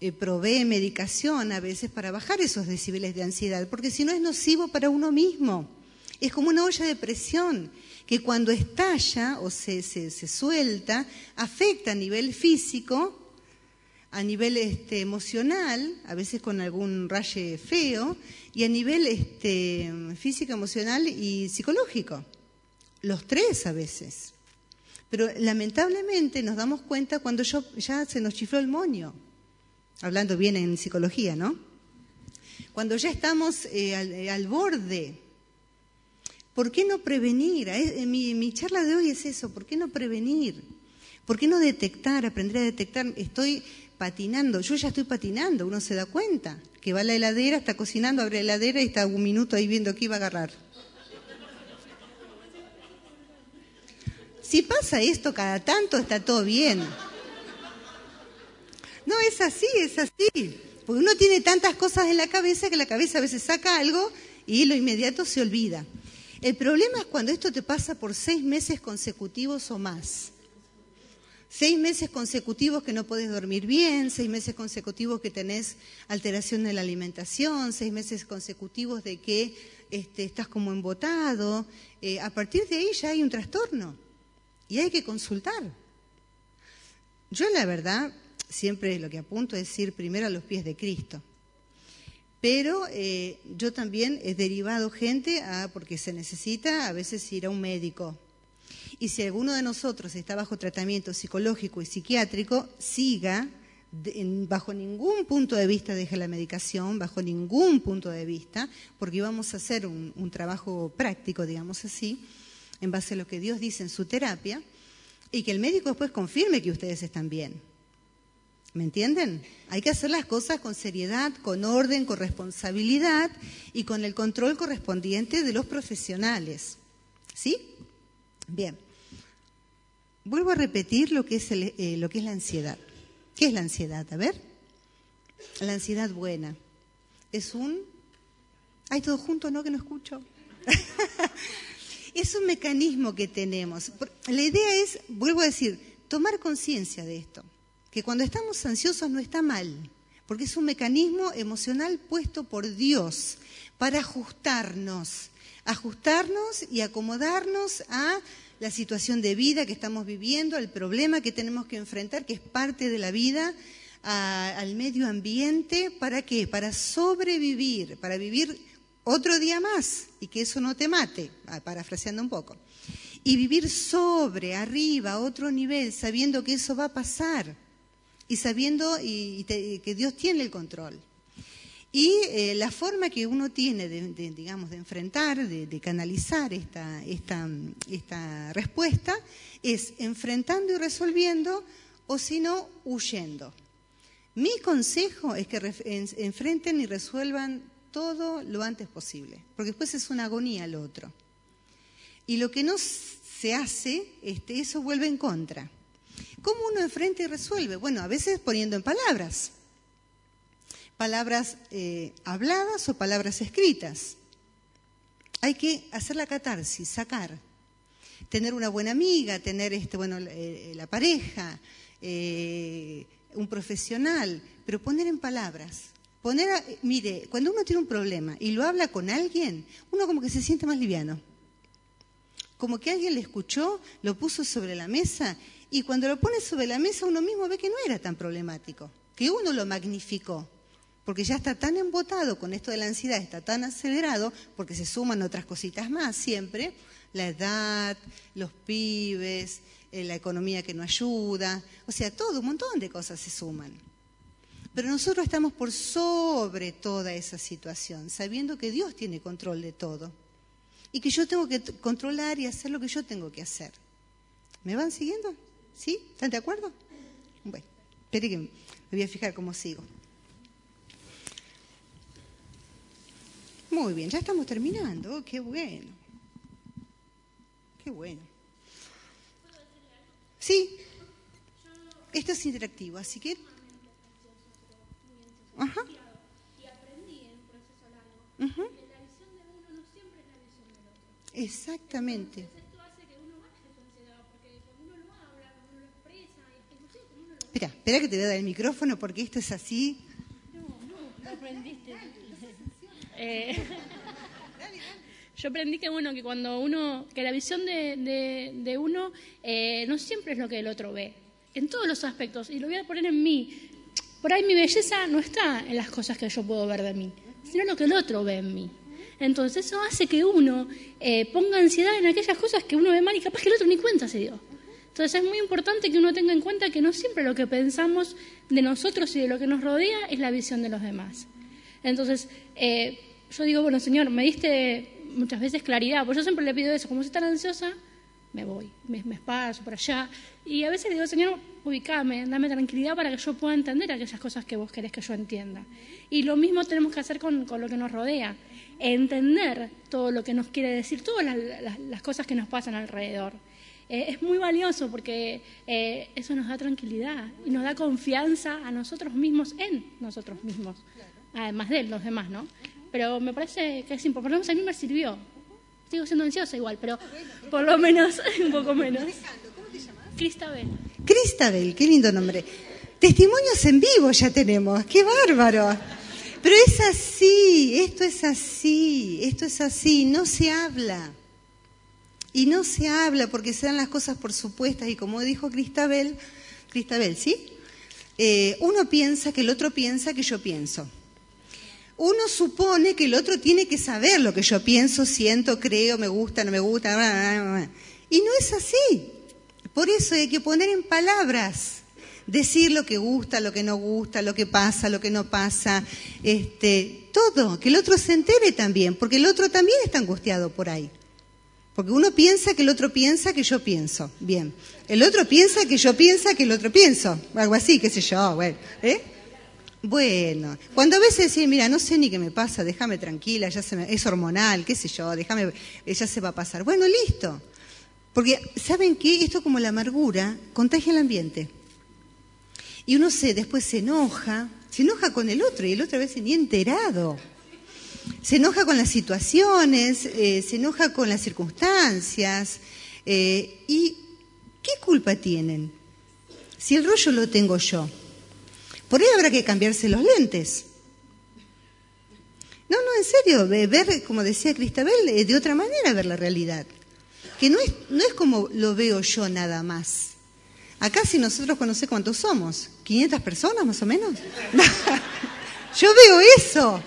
Speaker 1: eh, provee medicación a veces para bajar esos decibeles de ansiedad, porque si no es nocivo para uno mismo. Es como una olla de presión que cuando estalla o se, se, suelta, afecta a nivel físico, a nivel este, emocional, a veces con algún raye feo, y a nivel este, físico, emocional y psicológico. Los tres a veces. Pero lamentablemente nos damos cuenta cuando ya se nos chifló el moño hablando bien en psicología, ¿no? Cuando ya estamos eh, al, borde, ¿por qué no prevenir? Mi, mi charla de hoy es eso, ¿por qué no prevenir? ¿Por qué no detectar, aprender a detectar? Estoy patinando, yo ya estoy patinando, uno se da cuenta, que va a la heladera, está cocinando, abre la heladera y está un minuto ahí viendo qué iba a agarrar. Si pasa esto cada tanto, está todo bien. No, es así, es así. Porque uno tiene tantas cosas en la cabeza que la cabeza a veces saca algo y lo inmediato se olvida. El problema es cuando esto te pasa por seis meses consecutivos o más. Seis meses consecutivos que no puedes dormir bien, seis meses consecutivos que tenés alteración de la alimentación, seis meses consecutivos de que este, estás como embotado. Eh, a partir de ahí ya hay un trastorno y hay que consultar. Yo la verdad siempre lo que apunto es ir primero a los pies de Cristo. Pero eh, yo también he derivado gente a, porque se necesita a veces ir a un médico. Y si alguno de nosotros está bajo tratamiento psicológico y psiquiátrico, siga bajo ningún punto de vista deje la medicación, bajo ningún punto de vista, porque vamos a hacer un, un, trabajo práctico, digamos así, en base a lo que Dios dice en su terapia, y que el médico después confirme que ustedes están bien. ¿Me entienden? Hay que hacer las cosas con seriedad, con orden, con responsabilidad y con el control correspondiente de los profesionales. ¿Sí? Bien. Vuelvo a repetir lo que es, eh, lo que es la ansiedad. ¿Qué es la ansiedad? A ver. La ansiedad buena. Es un... ¿Hay todo junto, no? Que no escucho. es un mecanismo que tenemos. La idea es, vuelvo a decir, tomar conciencia de esto que cuando estamos ansiosos no está mal, porque es un mecanismo emocional puesto por Dios para ajustarnos, ajustarnos y acomodarnos a la situación de vida que estamos viviendo, al problema que tenemos que enfrentar, que es parte de la vida, al medio ambiente, ¿para qué? Para sobrevivir, para vivir otro día más y que eso no te mate, ah, parafraseando un poco. Y vivir sobre, arriba, otro nivel, sabiendo que eso va a pasar y sabiendo y, que Dios tiene el control. Y eh, la forma que uno tiene de, digamos, de enfrentar, de, canalizar esta, esta, esta, respuesta es enfrentando y resolviendo o si no, huyendo. Mi consejo es que enfrenten y resuelvan todo lo antes posible, porque después es una agonía lo otro. Y lo que no se hace, este, eso vuelve en contra. ¿Cómo uno enfrenta y resuelve? Bueno, a veces poniendo en palabras. Palabras eh, habladas o palabras escritas. Hay que hacer la catarsis, sacar. Tener una buena amiga, tener este, bueno, eh, la pareja, eh, un profesional, pero poner en palabras. Poner, mire, cuando uno tiene un problema y lo habla con alguien, uno como que se siente más liviano. Como que alguien le escuchó, lo puso sobre la mesa y cuando lo pone sobre la mesa uno mismo ve que no era tan problemático, que uno lo magnificó, porque ya está tan embotado con esto de la ansiedad, está tan acelerado, porque se suman otras cositas más siempre, la edad, los pibes, eh, la economía que no ayuda, o sea, todo, un montón de cosas se suman. Pero nosotros estamos por sobre toda esa situación, sabiendo que Dios tiene control de todo y que yo tengo que controlar y hacer lo que yo tengo que hacer. ¿Me van siguiendo? ¿Sí? ¿Están de acuerdo? Bueno, espere que me voy a fijar cómo sigo. Muy bien, ya estamos terminando. Oh, qué bueno. Qué bueno. Sí, esto es interactivo, así que... Ajá. Uh La visión de uno no siempre es la visión del otro. Exactamente. Espera, espera que te voy a dar el micrófono porque esto es así. No, no, aprendiste.
Speaker 2: Eh, yo aprendí que bueno, que cuando uno, que la visión de, de, uno eh, no siempre es lo que el otro ve, en todos los aspectos, y lo voy a poner en mí. Por ahí mi belleza no está en las cosas que yo puedo ver de mí, sino lo que el otro ve en mí. Entonces eso hace que uno eh, ponga ansiedad en aquellas cosas que uno ve mal y capaz que el otro ni cuenta se dio. Entonces es muy importante que uno tenga en cuenta que no siempre lo que pensamos de nosotros y de lo que nos rodea es la visión de los demás. Entonces, eh, yo digo, bueno, Señor, me diste muchas veces claridad, pues yo siempre le pido eso, como soy tan ansiosa, me voy, me, me espacio por allá. Y a veces le digo, Señor, ubicame, dame tranquilidad para que yo pueda entender aquellas cosas que vos querés que yo entienda. Y lo mismo tenemos que hacer con, lo que nos rodea, entender todo lo que nos quiere decir, todas las cosas que nos pasan alrededor. Eh, es muy valioso porque eh, eso nos da tranquilidad y nos da confianza a nosotros mismos en nosotros mismos, además de los demás, ¿no? Pero me parece que es importante, por lo menos a mí me sirvió. Sigo siendo ansiosa igual, pero por lo menos un poco menos. ¿Cómo te llamas? Cristabel.
Speaker 1: Cristabel, qué lindo nombre. Testimonios en vivo ya tenemos, qué bárbaro. Pero es así, esto es así, esto es así, no se habla. Y no se habla porque se dan las cosas por supuestas y como dijo Cristabel, Cristabel, ¿sí? Eh, uno piensa que el otro piensa que yo pienso. Uno supone que el otro tiene que saber lo que yo pienso, siento, creo, me gusta, no me gusta. Y no es así. Por eso hay que poner en palabras, decir lo que gusta, lo que no gusta, lo que pasa, lo que no pasa, este, todo, que el otro se entere también, porque el otro también está angustiado por ahí. Porque uno piensa que el otro piensa que yo pienso. Bien. El otro piensa que yo piensa que el otro pienso. Algo así, qué sé yo. Bueno. ¿eh? Bueno, cuando a veces decís, mira, no sé ni qué me pasa, déjame tranquila, ya se me, es hormonal, qué sé yo, déjame, ya se va a pasar. Bueno, listo. Porque, ¿saben qué? Esto como la amargura contagia el ambiente. Y uno se, después se enoja, se enoja con el otro y el otro a veces ni enterado. Se enoja con las situaciones, eh, se enoja con las circunstancias. Eh, ¿Y qué culpa tienen? Si el rollo lo tengo yo. Por ahí habrá que cambiarse los lentes. No, no, en serio, ver, como decía Cristabel, eh, de otra manera ver la realidad. Que no es, no es como lo veo yo nada más. Acá si nosotros conocemos cuántos somos, 500 personas más o menos. yo veo eso.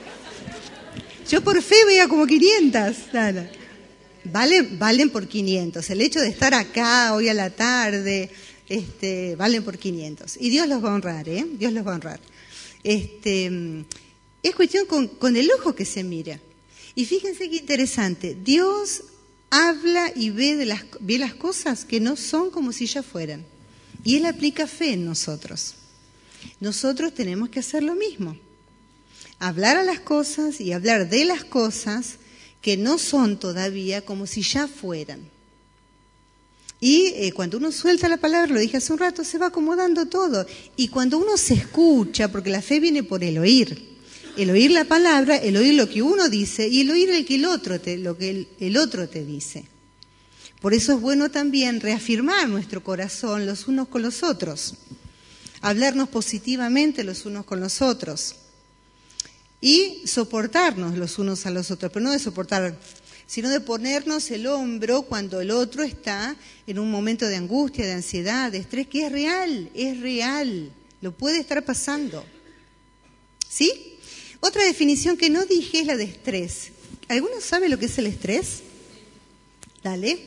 Speaker 1: Yo por fe veía como 500. Valen, valen por 500. El hecho de estar acá hoy a la tarde, este, valen por 500. Y Dios los va a honrar, ¿eh? Dios los va a honrar. Este, es cuestión con, el ojo que se mira. Y fíjense qué interesante, Dios habla y ve, de las, ve las cosas que no son como si ya fueran. Y Él aplica fe en nosotros. Nosotros tenemos que hacer lo mismo. Hablar a las cosas y hablar de las cosas que no son todavía como si ya fueran. Y eh, cuando uno suelta la palabra, lo dije hace un rato, se va acomodando todo. Y cuando uno se escucha, porque la fe viene por el oír, el oír la palabra, el oír lo que uno dice y el oír el que el otro te, lo que el, otro te dice. Por eso es bueno también reafirmar nuestro corazón los unos con los otros, hablarnos positivamente los unos con los otros y soportarnos los unos a los otros, pero no de soportar sino de ponernos el hombro cuando el otro está en un momento de angustia, de ansiedad, de estrés, que es real, es real, lo puede estar pasando. ¿Sí? Otra definición que no dije es la de estrés. ¿Alguno sabe lo que es el estrés? Dale.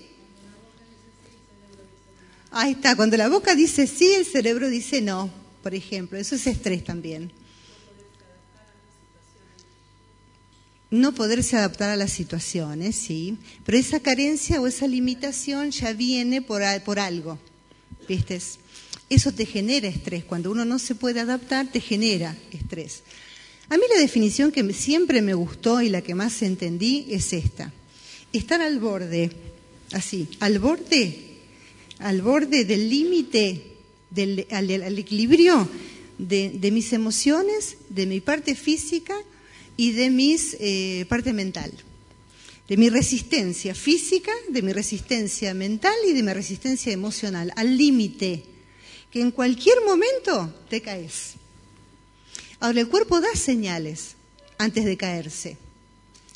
Speaker 1: Ahí está, cuando la boca dice sí, el cerebro dice no, por ejemplo, eso es estrés también. No poderse adaptar a las situaciones, sí, pero esa carencia o esa limitación ya viene por, por algo, ¿viste? Eso te genera estrés, cuando uno no se puede adaptar te genera estrés. A mí la definición que siempre me gustó y la que más entendí es esta, estar al borde, así, al borde, al borde del límite, del, al, equilibrio de, de mis emociones, de mi parte física, y de mi eh, parte mental, de mi resistencia física, de mi resistencia mental y de mi resistencia emocional, al límite, que en cualquier momento te caes. Ahora, el cuerpo da señales antes de caerse.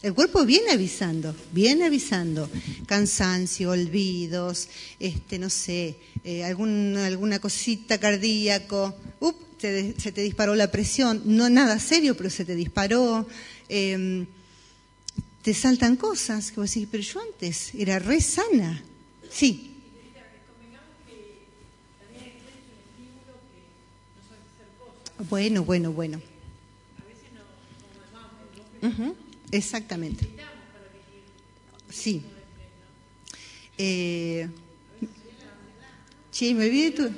Speaker 1: El cuerpo viene avisando, viene avisando. Cansancio, olvidos, este, no sé, eh, alguna cosita cardíaco. Up, se te disparó la presión, no nada serio, pero se te disparó. Em, te saltan cosas que vos decís, pero yo antes era re sana. Sí. Bueno, bueno, bueno. exactamente. Sí. Eh, sí, me olvidé tu,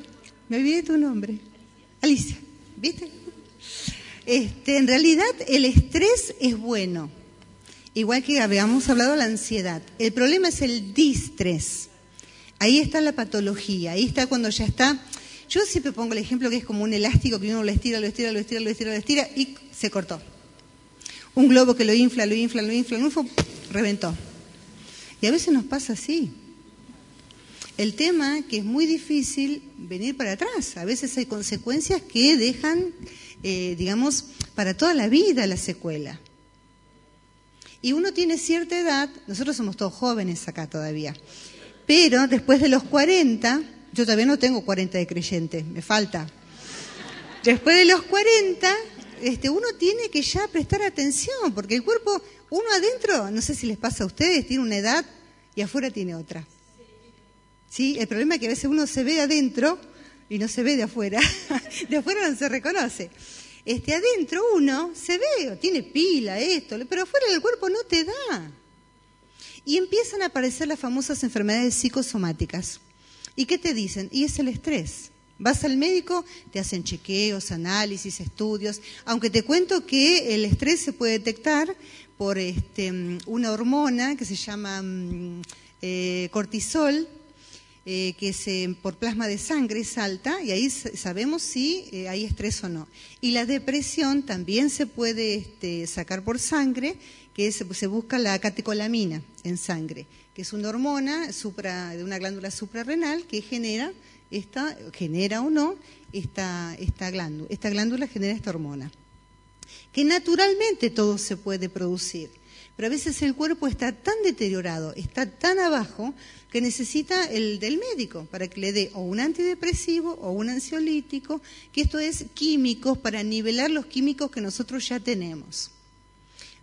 Speaker 1: me olvidé tu nombre. Alicia, ¿viste? Este, en realidad el estrés es bueno, igual que habíamos hablado de la ansiedad. El problema es el distrés. Ahí está la patología, ahí está cuando ya está. Yo siempre pongo el ejemplo que es como un elástico que uno lo estira, lo estira, lo estira, lo estira, lo estira y se cortó. Un globo que lo infla, lo infla, lo infla, lo infla, reventó. Y a veces nos pasa así. El tema que es muy difícil venir para atrás. A veces hay consecuencias que dejan, eh, digamos, para toda la vida la secuela. Y uno tiene cierta edad, nosotros somos todos jóvenes acá todavía, pero después de los 40, yo todavía no tengo 40 de creyente, me falta. Después de los 40, este, uno tiene que ya prestar atención, porque el cuerpo, uno adentro, no sé si les pasa a ustedes, tiene una edad y afuera tiene otra. ¿Sí? El problema es que a veces uno se ve adentro y no se ve de afuera. De afuera no se reconoce. Este, adentro uno se ve, tiene pila, esto, pero afuera del cuerpo no te da. y empiezan a aparecer las famosas enfermedades psicosomáticas. ¿Y qué te dicen? Y es el estrés. Vas al médico, te hacen chequeos, análisis, estudios, aunque te cuento que el estrés se puede detectar por este, una hormona que se llama mm, eh, cortisol, eh, que se, por plasma de sangre es alta y ahí sabemos si eh, hay estrés o no. Y la depresión también se puede este, sacar por sangre, que se busca la catecolamina en sangre, que es una hormona de una glándula suprarrenal que genera esta, genera o no esta, esta glándula. Esta glándula genera esta hormona. Que naturalmente todo se puede producir. Pero a veces el cuerpo está tan deteriorado, está tan abajo, que necesita el del médico para que le dé o un antidepresivo o un ansiolítico, que esto es químicos para nivelar los químicos que nosotros ya tenemos.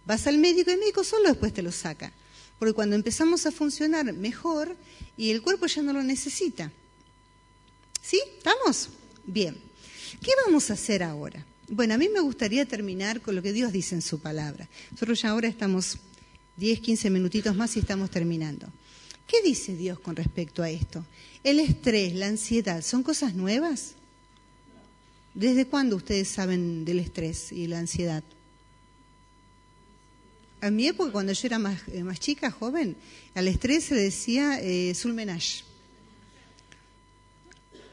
Speaker 1: Vas al médico y el médico solo después te lo saca. Porque cuando empezamos a funcionar mejor y el cuerpo ya no lo necesita. ¿Sí? ¿Estamos? Bien. ¿Qué vamos a hacer ahora? Bueno, a mí me gustaría terminar con lo que Dios dice en su palabra. Nosotros ya ahora estamos 10, 15 minutitos más y estamos terminando. ¿Qué dice Dios con respecto a esto? El estrés, la ansiedad, ¿son cosas nuevas? ¿Desde cuándo ustedes saben del estrés y la ansiedad? A mi época, cuando yo era más, eh, más chica, joven, al estrés se decía eh, sulmenage.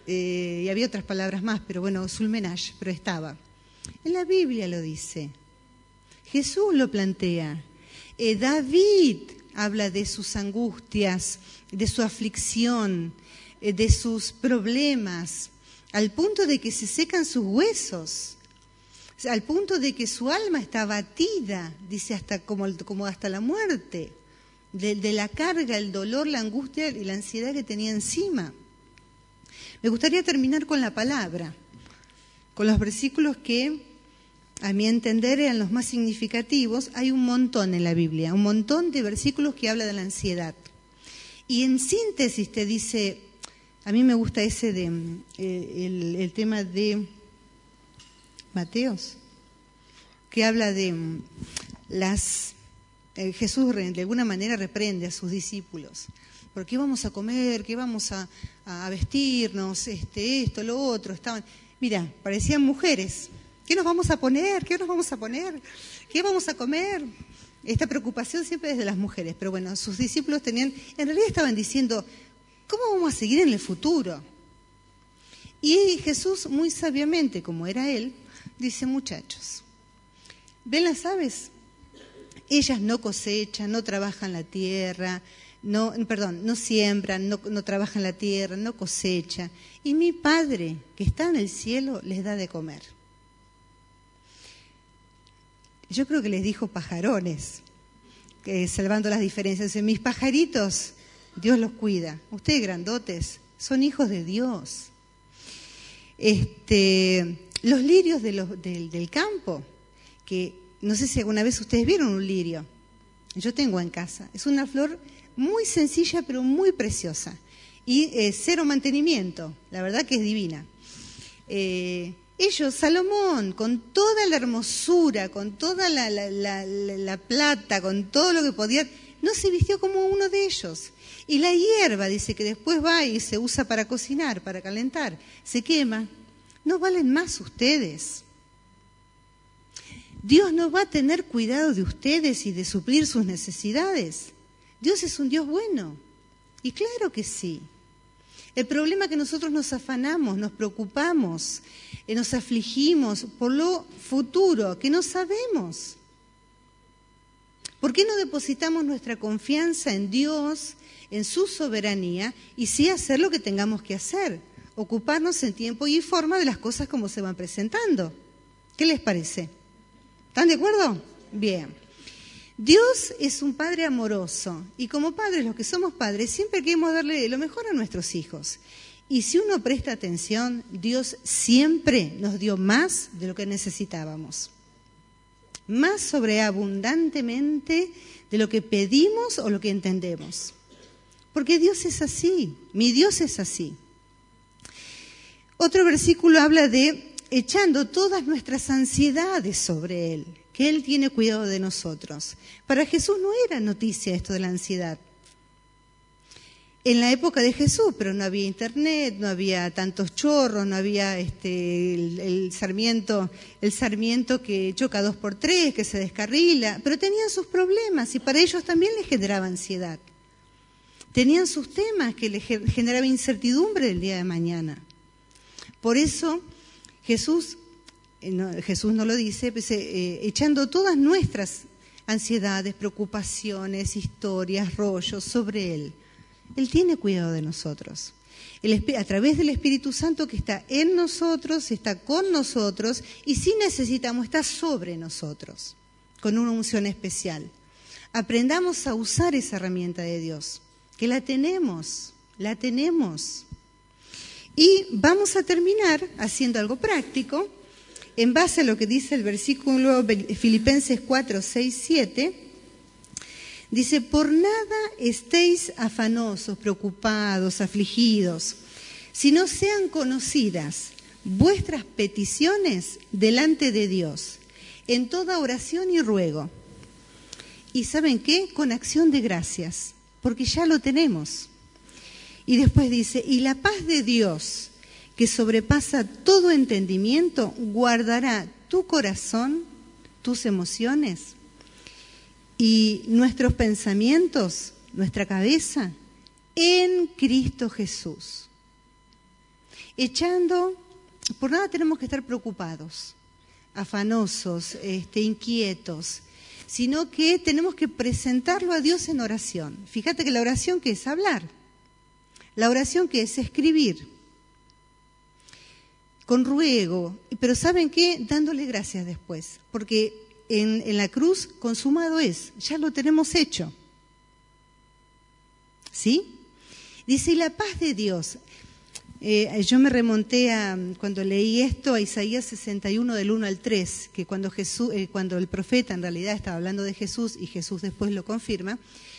Speaker 1: Eh, y había otras palabras más, pero bueno, sulmenage, pero estaba. En la Biblia lo dice. Jesús lo plantea. Eh, David habla de sus angustias, de su aflicción, eh, de sus problemas, al punto de que se secan sus huesos, al punto de que su alma está batida, dice hasta como, como hasta la muerte, de la carga, el dolor, la angustia y la ansiedad que tenía encima. Me gustaría terminar con la palabra, con los versículos que, a mi entender, eran los más significativos. Hay un montón en la Biblia, un montón de versículos que habla de la ansiedad. Y en síntesis te dice, a mí me gusta ese de eh, el, tema de Mateos, que habla de mm, las eh, Jesús de alguna manera reprende a sus discípulos ¿por qué vamos a comer? ¿Qué vamos a, vestirnos? Este, esto, lo otro. Estaban, mira, parecían mujeres. ¿Qué nos vamos a poner? ¿Qué nos vamos a poner? ¿Qué vamos a comer? Esta preocupación siempre es de las mujeres, pero bueno, sus discípulos tenían, en realidad estaban diciendo, ¿cómo vamos a seguir en el futuro? Y Jesús, muy sabiamente, como era él, dice, muchachos, ¿ven las aves? Ellas no cosechan, no trabajan la tierra, no, perdón, no siembran, no, no trabajan la tierra, no cosecha. Y mi Padre, que está en el cielo, les da de comer. Yo creo que les dijo pajarones, que, salvando las diferencias. Mis pajaritos, Dios los cuida. Ustedes grandotes, son hijos de Dios. Este, los lirios del campo, que no sé si alguna vez ustedes vieron un lirio. Yo tengo en casa. Es una flor muy sencilla pero muy preciosa. Y eh, cero mantenimiento, la verdad que es divina. Eh, ellos, Salomón, con toda la hermosura, con toda la, la, plata, con todo lo que podía, no se vistió como uno de ellos. Y la hierba, dice que después va y se usa para cocinar, para calentar, se quema. No valen más ustedes. Dios no va a tener cuidado de ustedes y de suplir sus necesidades. Dios es un Dios bueno. Y claro que sí. El problema es que nosotros nos afanamos, nos preocupamos, eh, nos afligimos por lo futuro, que no sabemos. ¿Por qué no depositamos nuestra confianza en Dios, en su soberanía, y sí hacer lo que tengamos que hacer? Ocuparnos en tiempo y forma de las cosas como se van presentando. ¿Qué les parece? ¿Están de acuerdo? Bien. Dios es un padre amoroso y como padres, los que somos padres, siempre queremos darle lo mejor a nuestros hijos. Y si uno presta atención, Dios siempre nos dio más de lo que necesitábamos. Más sobreabundantemente de lo que pedimos o lo que entendemos. Porque Dios es así, mi Dios es así. Otro versículo habla de echando todas nuestras ansiedades sobre Él, que Él tiene cuidado de nosotros. Para Jesús no era noticia esto de la ansiedad. En la época de Jesús, pero no había internet, no había tantos chorros, no había este, el, sarmiento, el sarmiento que choca dos por tres, que se descarrila, pero tenían sus problemas y para ellos también les generaba ansiedad. Tenían sus temas que les generaba incertidumbre del día de mañana. Por eso Jesús, eh, Jesús no lo dice, pues, eh, eh, echando todas nuestras ansiedades, preocupaciones, historias, rollos sobre Él. Él tiene cuidado de nosotros. a través del Espíritu Santo que está en nosotros, está con nosotros y si necesitamos, está sobre nosotros, con una unción especial. Aprendamos a usar esa herramienta de Dios, que la tenemos, la tenemos. Y vamos a terminar haciendo algo práctico en base a lo que dice el versículo Filipenses 4, 6, 7. Dice, por nada estéis afanosos, preocupados, afligidos, si no sean conocidas vuestras peticiones delante de Dios, en toda oración y ruego. Y saben qué? Con acción de gracias, porque ya lo tenemos. Y después dice, y la paz de Dios, que sobrepasa todo entendimiento, guardará tu corazón, tus emociones y nuestros pensamientos, nuestra cabeza, en Cristo Jesús. Echando, por nada tenemos que estar preocupados, afanosos, este, inquietos, sino que tenemos que presentarlo a Dios en oración. Fíjate que la oración que es hablar, la oración que es escribir, con ruego, pero ¿saben qué? Dándole gracias después, porque en, la cruz consumado es, ya lo tenemos hecho. ¿Sí? Dice, y la paz de Dios. Eh, yo me remonté a, cuando leí esto, a Isaías 61 del 1 al 3, que cuando, Jesús, eh, cuando el profeta en realidad estaba hablando de Jesús y Jesús después lo confirma,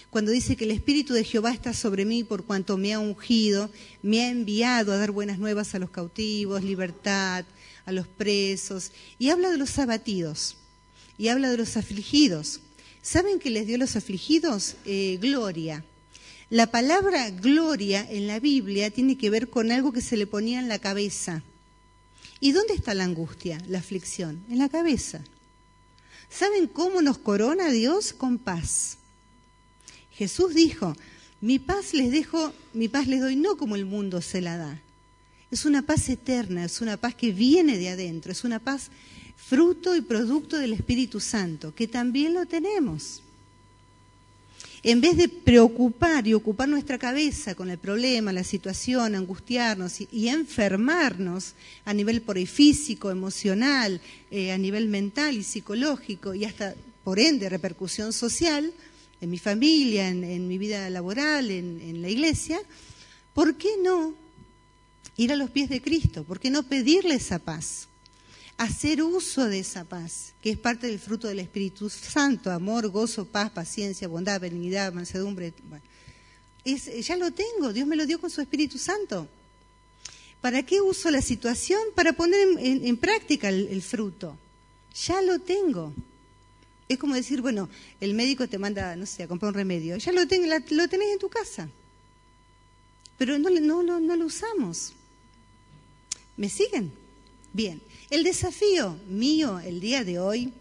Speaker 1: cuando dice que el Espíritu de Jehová está sobre mí por cuanto me ha ungido, me ha enviado a dar buenas nuevas a los cautivos, libertad, a los presos, y habla de los abatidos, y habla de los afligidos. ¿Saben que les dio a los afligidos? Eh, gloria. La palabra gloria en la Biblia tiene que ver con algo que se le ponía en la cabeza. ¿Y dónde está la angustia, la aflicción? En la cabeza. ¿Saben cómo nos corona Dios? Con paz. Jesús dijo, mi paz les dejo, mi paz les doy no como el mundo se la da. Es una paz eterna, es una paz que viene de adentro, es una paz fruto y producto del Espíritu Santo, que también lo tenemos. En vez de preocupar y ocupar nuestra cabeza con el problema, la situación, angustiarnos y, enfermarnos a nivel por físico, emocional, eh, a nivel mental y psicológico y hasta por ende repercusión social, en mi familia, en, mi vida laboral, en, la iglesia, ¿por qué no ir a los pies de Cristo? ¿Por qué no pedirle esa paz? Hacer uso de esa paz, que es parte del fruto del Espíritu Santo, amor, gozo, paz, paciencia, bondad, benignidad, mansedumbre. ya lo tengo, Dios me lo dio con su Espíritu Santo. ¿Para qué uso la situación? Para poner en, práctica el fruto. Ya lo tengo. Es como decir, bueno, el médico te manda, no sé, a comprar un remedio. Ya lo, lo tenés en tu casa. Pero no, no, no, no lo usamos. ¿Me siguen? Bien. El desafío mío el día de hoy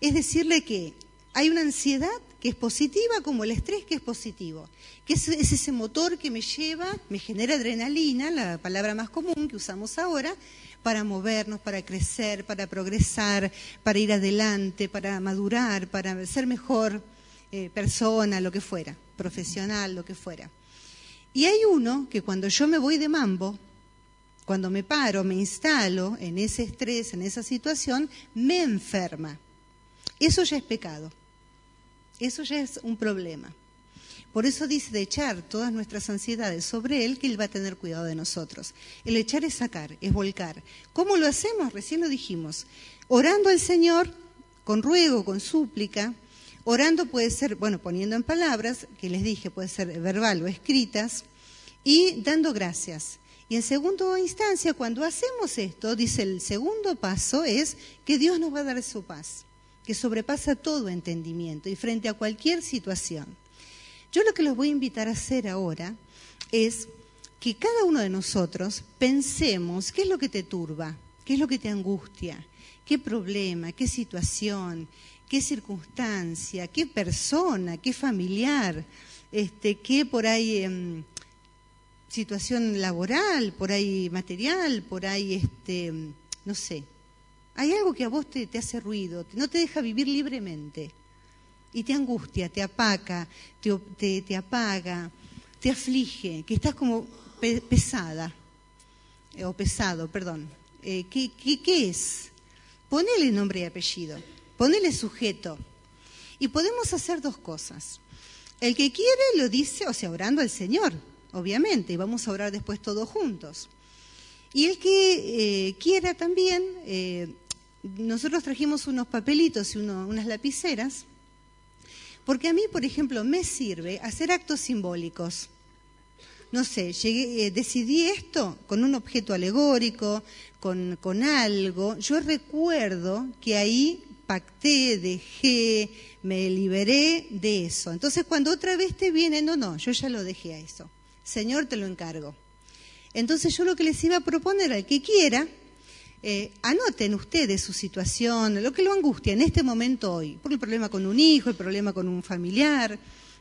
Speaker 1: es decirle que hay una ansiedad que es positiva como el estrés que es positivo, que es, ese motor que me lleva, me genera adrenalina, la palabra más común que usamos ahora, para movernos, para crecer, para progresar, para ir adelante, para madurar, para ser mejor eh, persona, lo que fuera, profesional, lo que fuera. Y hay uno que cuando yo me voy de mambo, cuando me paro, me instalo en ese estrés, en esa situación, me enferma. Eso ya es pecado. Eso ya es un problema. Por eso dice de echar todas nuestras ansiedades sobre Él, que Él va a tener cuidado de nosotros. El echar es sacar, es volcar. ¿Cómo lo hacemos? Recién lo dijimos. Orando al Señor, con ruego, con súplica. Orando puede ser, bueno, poniendo en palabras, que les dije, puede ser verbal o escritas, y dando gracias. Y en segunda instancia, cuando hacemos esto, dice el segundo paso es que Dios nos va a dar su paz, que sobrepasa todo entendimiento y frente a cualquier situación. Yo lo que los voy a invitar a hacer ahora es que cada uno de nosotros pensemos qué es lo que te turba, qué es lo que te angustia, qué problema, qué situación, qué circunstancia, qué persona, qué familiar, este, qué por ahí em, situación laboral, por ahí material, por ahí, este, no sé. Hay algo que a vos te, hace ruido, no te deja vivir libremente y te angustia, te apaca, te, te, apaga, te aflige, que estás como pesada, o pesado, perdón. Eh, ¿qué, qué, es? Ponele nombre y apellido, ponele sujeto. Y podemos hacer dos cosas. El que quiere lo dice, o sea, orando al Señor, obviamente, y vamos a orar después todos juntos. Y el que eh, quiera también, eh, nosotros trajimos unos papelitos y unas lapiceras, porque a mí, por ejemplo, me sirve hacer actos simbólicos. No sé, llegué, eh, decidí esto con un objeto alegórico, con, con algo. Yo recuerdo que ahí pacté, dejé, me liberé de eso. Entonces, cuando otra vez te viene, no, no, yo ya lo dejé a eso. Señor, te lo encargo. Entonces yo lo que les iba a proponer al que quiera, eh, anoten ustedes su situación, lo que lo angustia en este momento hoy, por el problema con un hijo, el problema con un familiar,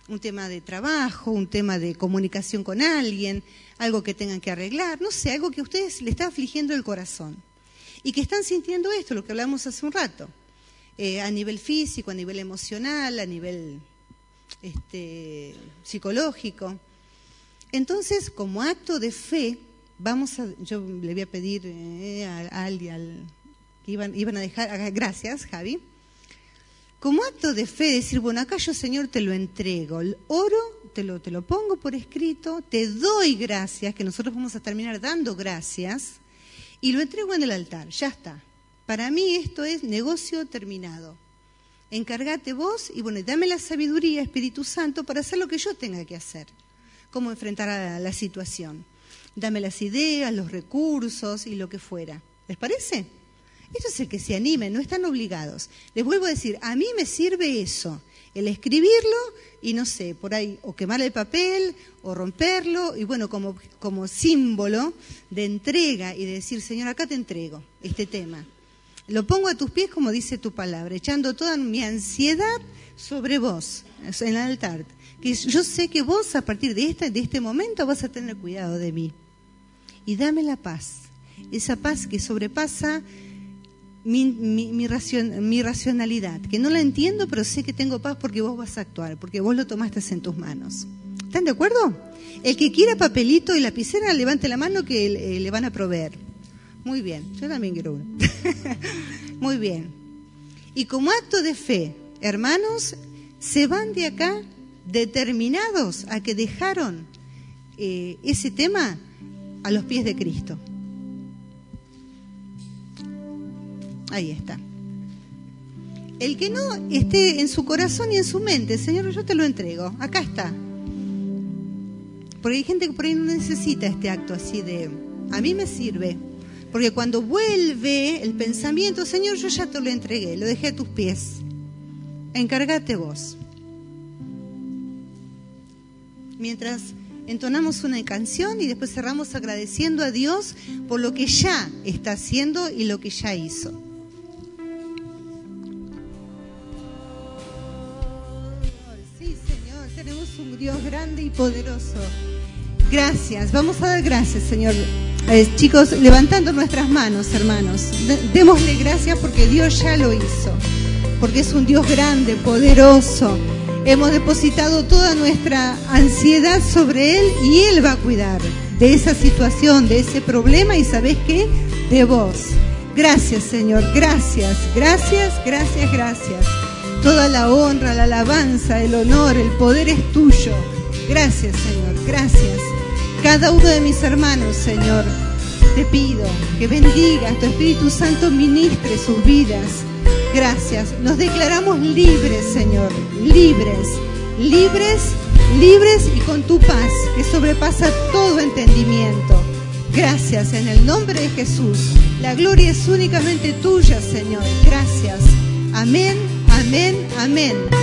Speaker 1: un tema de trabajo, un tema de comunicación con alguien, algo que tengan que arreglar, no sé, algo que a ustedes le está afligiendo el corazón. Y que están sintiendo esto, lo que hablamos hace un rato, eh, a nivel físico, a nivel emocional, a nivel este, psicológico. Entonces, como acto de fe, vamos a, yo le voy a pedir eh, a, alguien que iban, iban a dejar, gracias Javi, como acto de fe, decir, bueno, acá yo Señor te lo entrego, el oro te lo, te lo pongo por escrito, te doy gracias, que nosotros vamos a terminar dando gracias, y lo entrego en el altar, ya está. Para mí esto es negocio terminado. Encárgate vos y bueno, dame la sabiduría, Espíritu Santo, para hacer lo que yo tenga que hacer cómo enfrentar a la situación. Dame las ideas, los recursos y lo que fuera. ¿Les parece? Esto es el que se animen, no están obligados. Les vuelvo a decir, a mí me sirve eso, el escribirlo y no sé, por ahí, o quemar el papel, o romperlo, y bueno, como, como símbolo de entrega y de decir, Señor, acá te entrego este tema. Lo pongo a tus pies como dice tu palabra, echando toda mi ansiedad sobre vos, en el altar que yo sé que vos a partir de este, de este momento vas a tener cuidado de mí. Y dame la paz, esa paz que sobrepasa mi, racionalidad, que no la entiendo, pero sé que tengo paz porque vos vas a actuar, porque vos lo tomaste en tus manos. ¿Están de acuerdo? El que quiera papelito y lapicera, levante la mano que le, le van a proveer. Muy bien, yo también quiero. Muy bien. Y como acto de fe, hermanos, se van de acá determinados a que dejaron eh, ese tema a los pies de Cristo. Ahí está. El que no esté en su corazón y en su mente, Señor, yo te lo entrego, acá está. Porque hay gente que por ahí no necesita este acto así de, a mí me sirve. Porque cuando vuelve el pensamiento, Señor, yo ya te lo entregué, lo dejé a tus pies. Encárgate vos mientras entonamos una canción y después cerramos agradeciendo a Dios por lo que ya está haciendo y lo que ya hizo. Sí, Señor, tenemos un Dios grande y poderoso. Gracias, vamos a dar gracias, Señor. Eh, chicos, levantando nuestras manos, hermanos, démosle gracias porque Dios ya lo hizo, porque es un Dios grande, poderoso Hemos depositado toda nuestra ansiedad sobre Él y Él va a cuidar de esa situación, de ese problema y sabes qué? De vos. Gracias Señor, gracias, gracias, gracias, gracias. Toda la honra, la alabanza, el honor, el poder es tuyo. Gracias Señor, gracias. Cada uno de mis hermanos, Señor, te pido que bendiga, tu Espíritu Santo ministre sus vidas Gracias. Nos declaramos libres, Señor. Libres. Libres, libres y con tu paz que sobrepasa todo entendimiento. Gracias en el nombre de Jesús. La gloria es únicamente tuya, Señor. Gracias. Amén, amén, amén.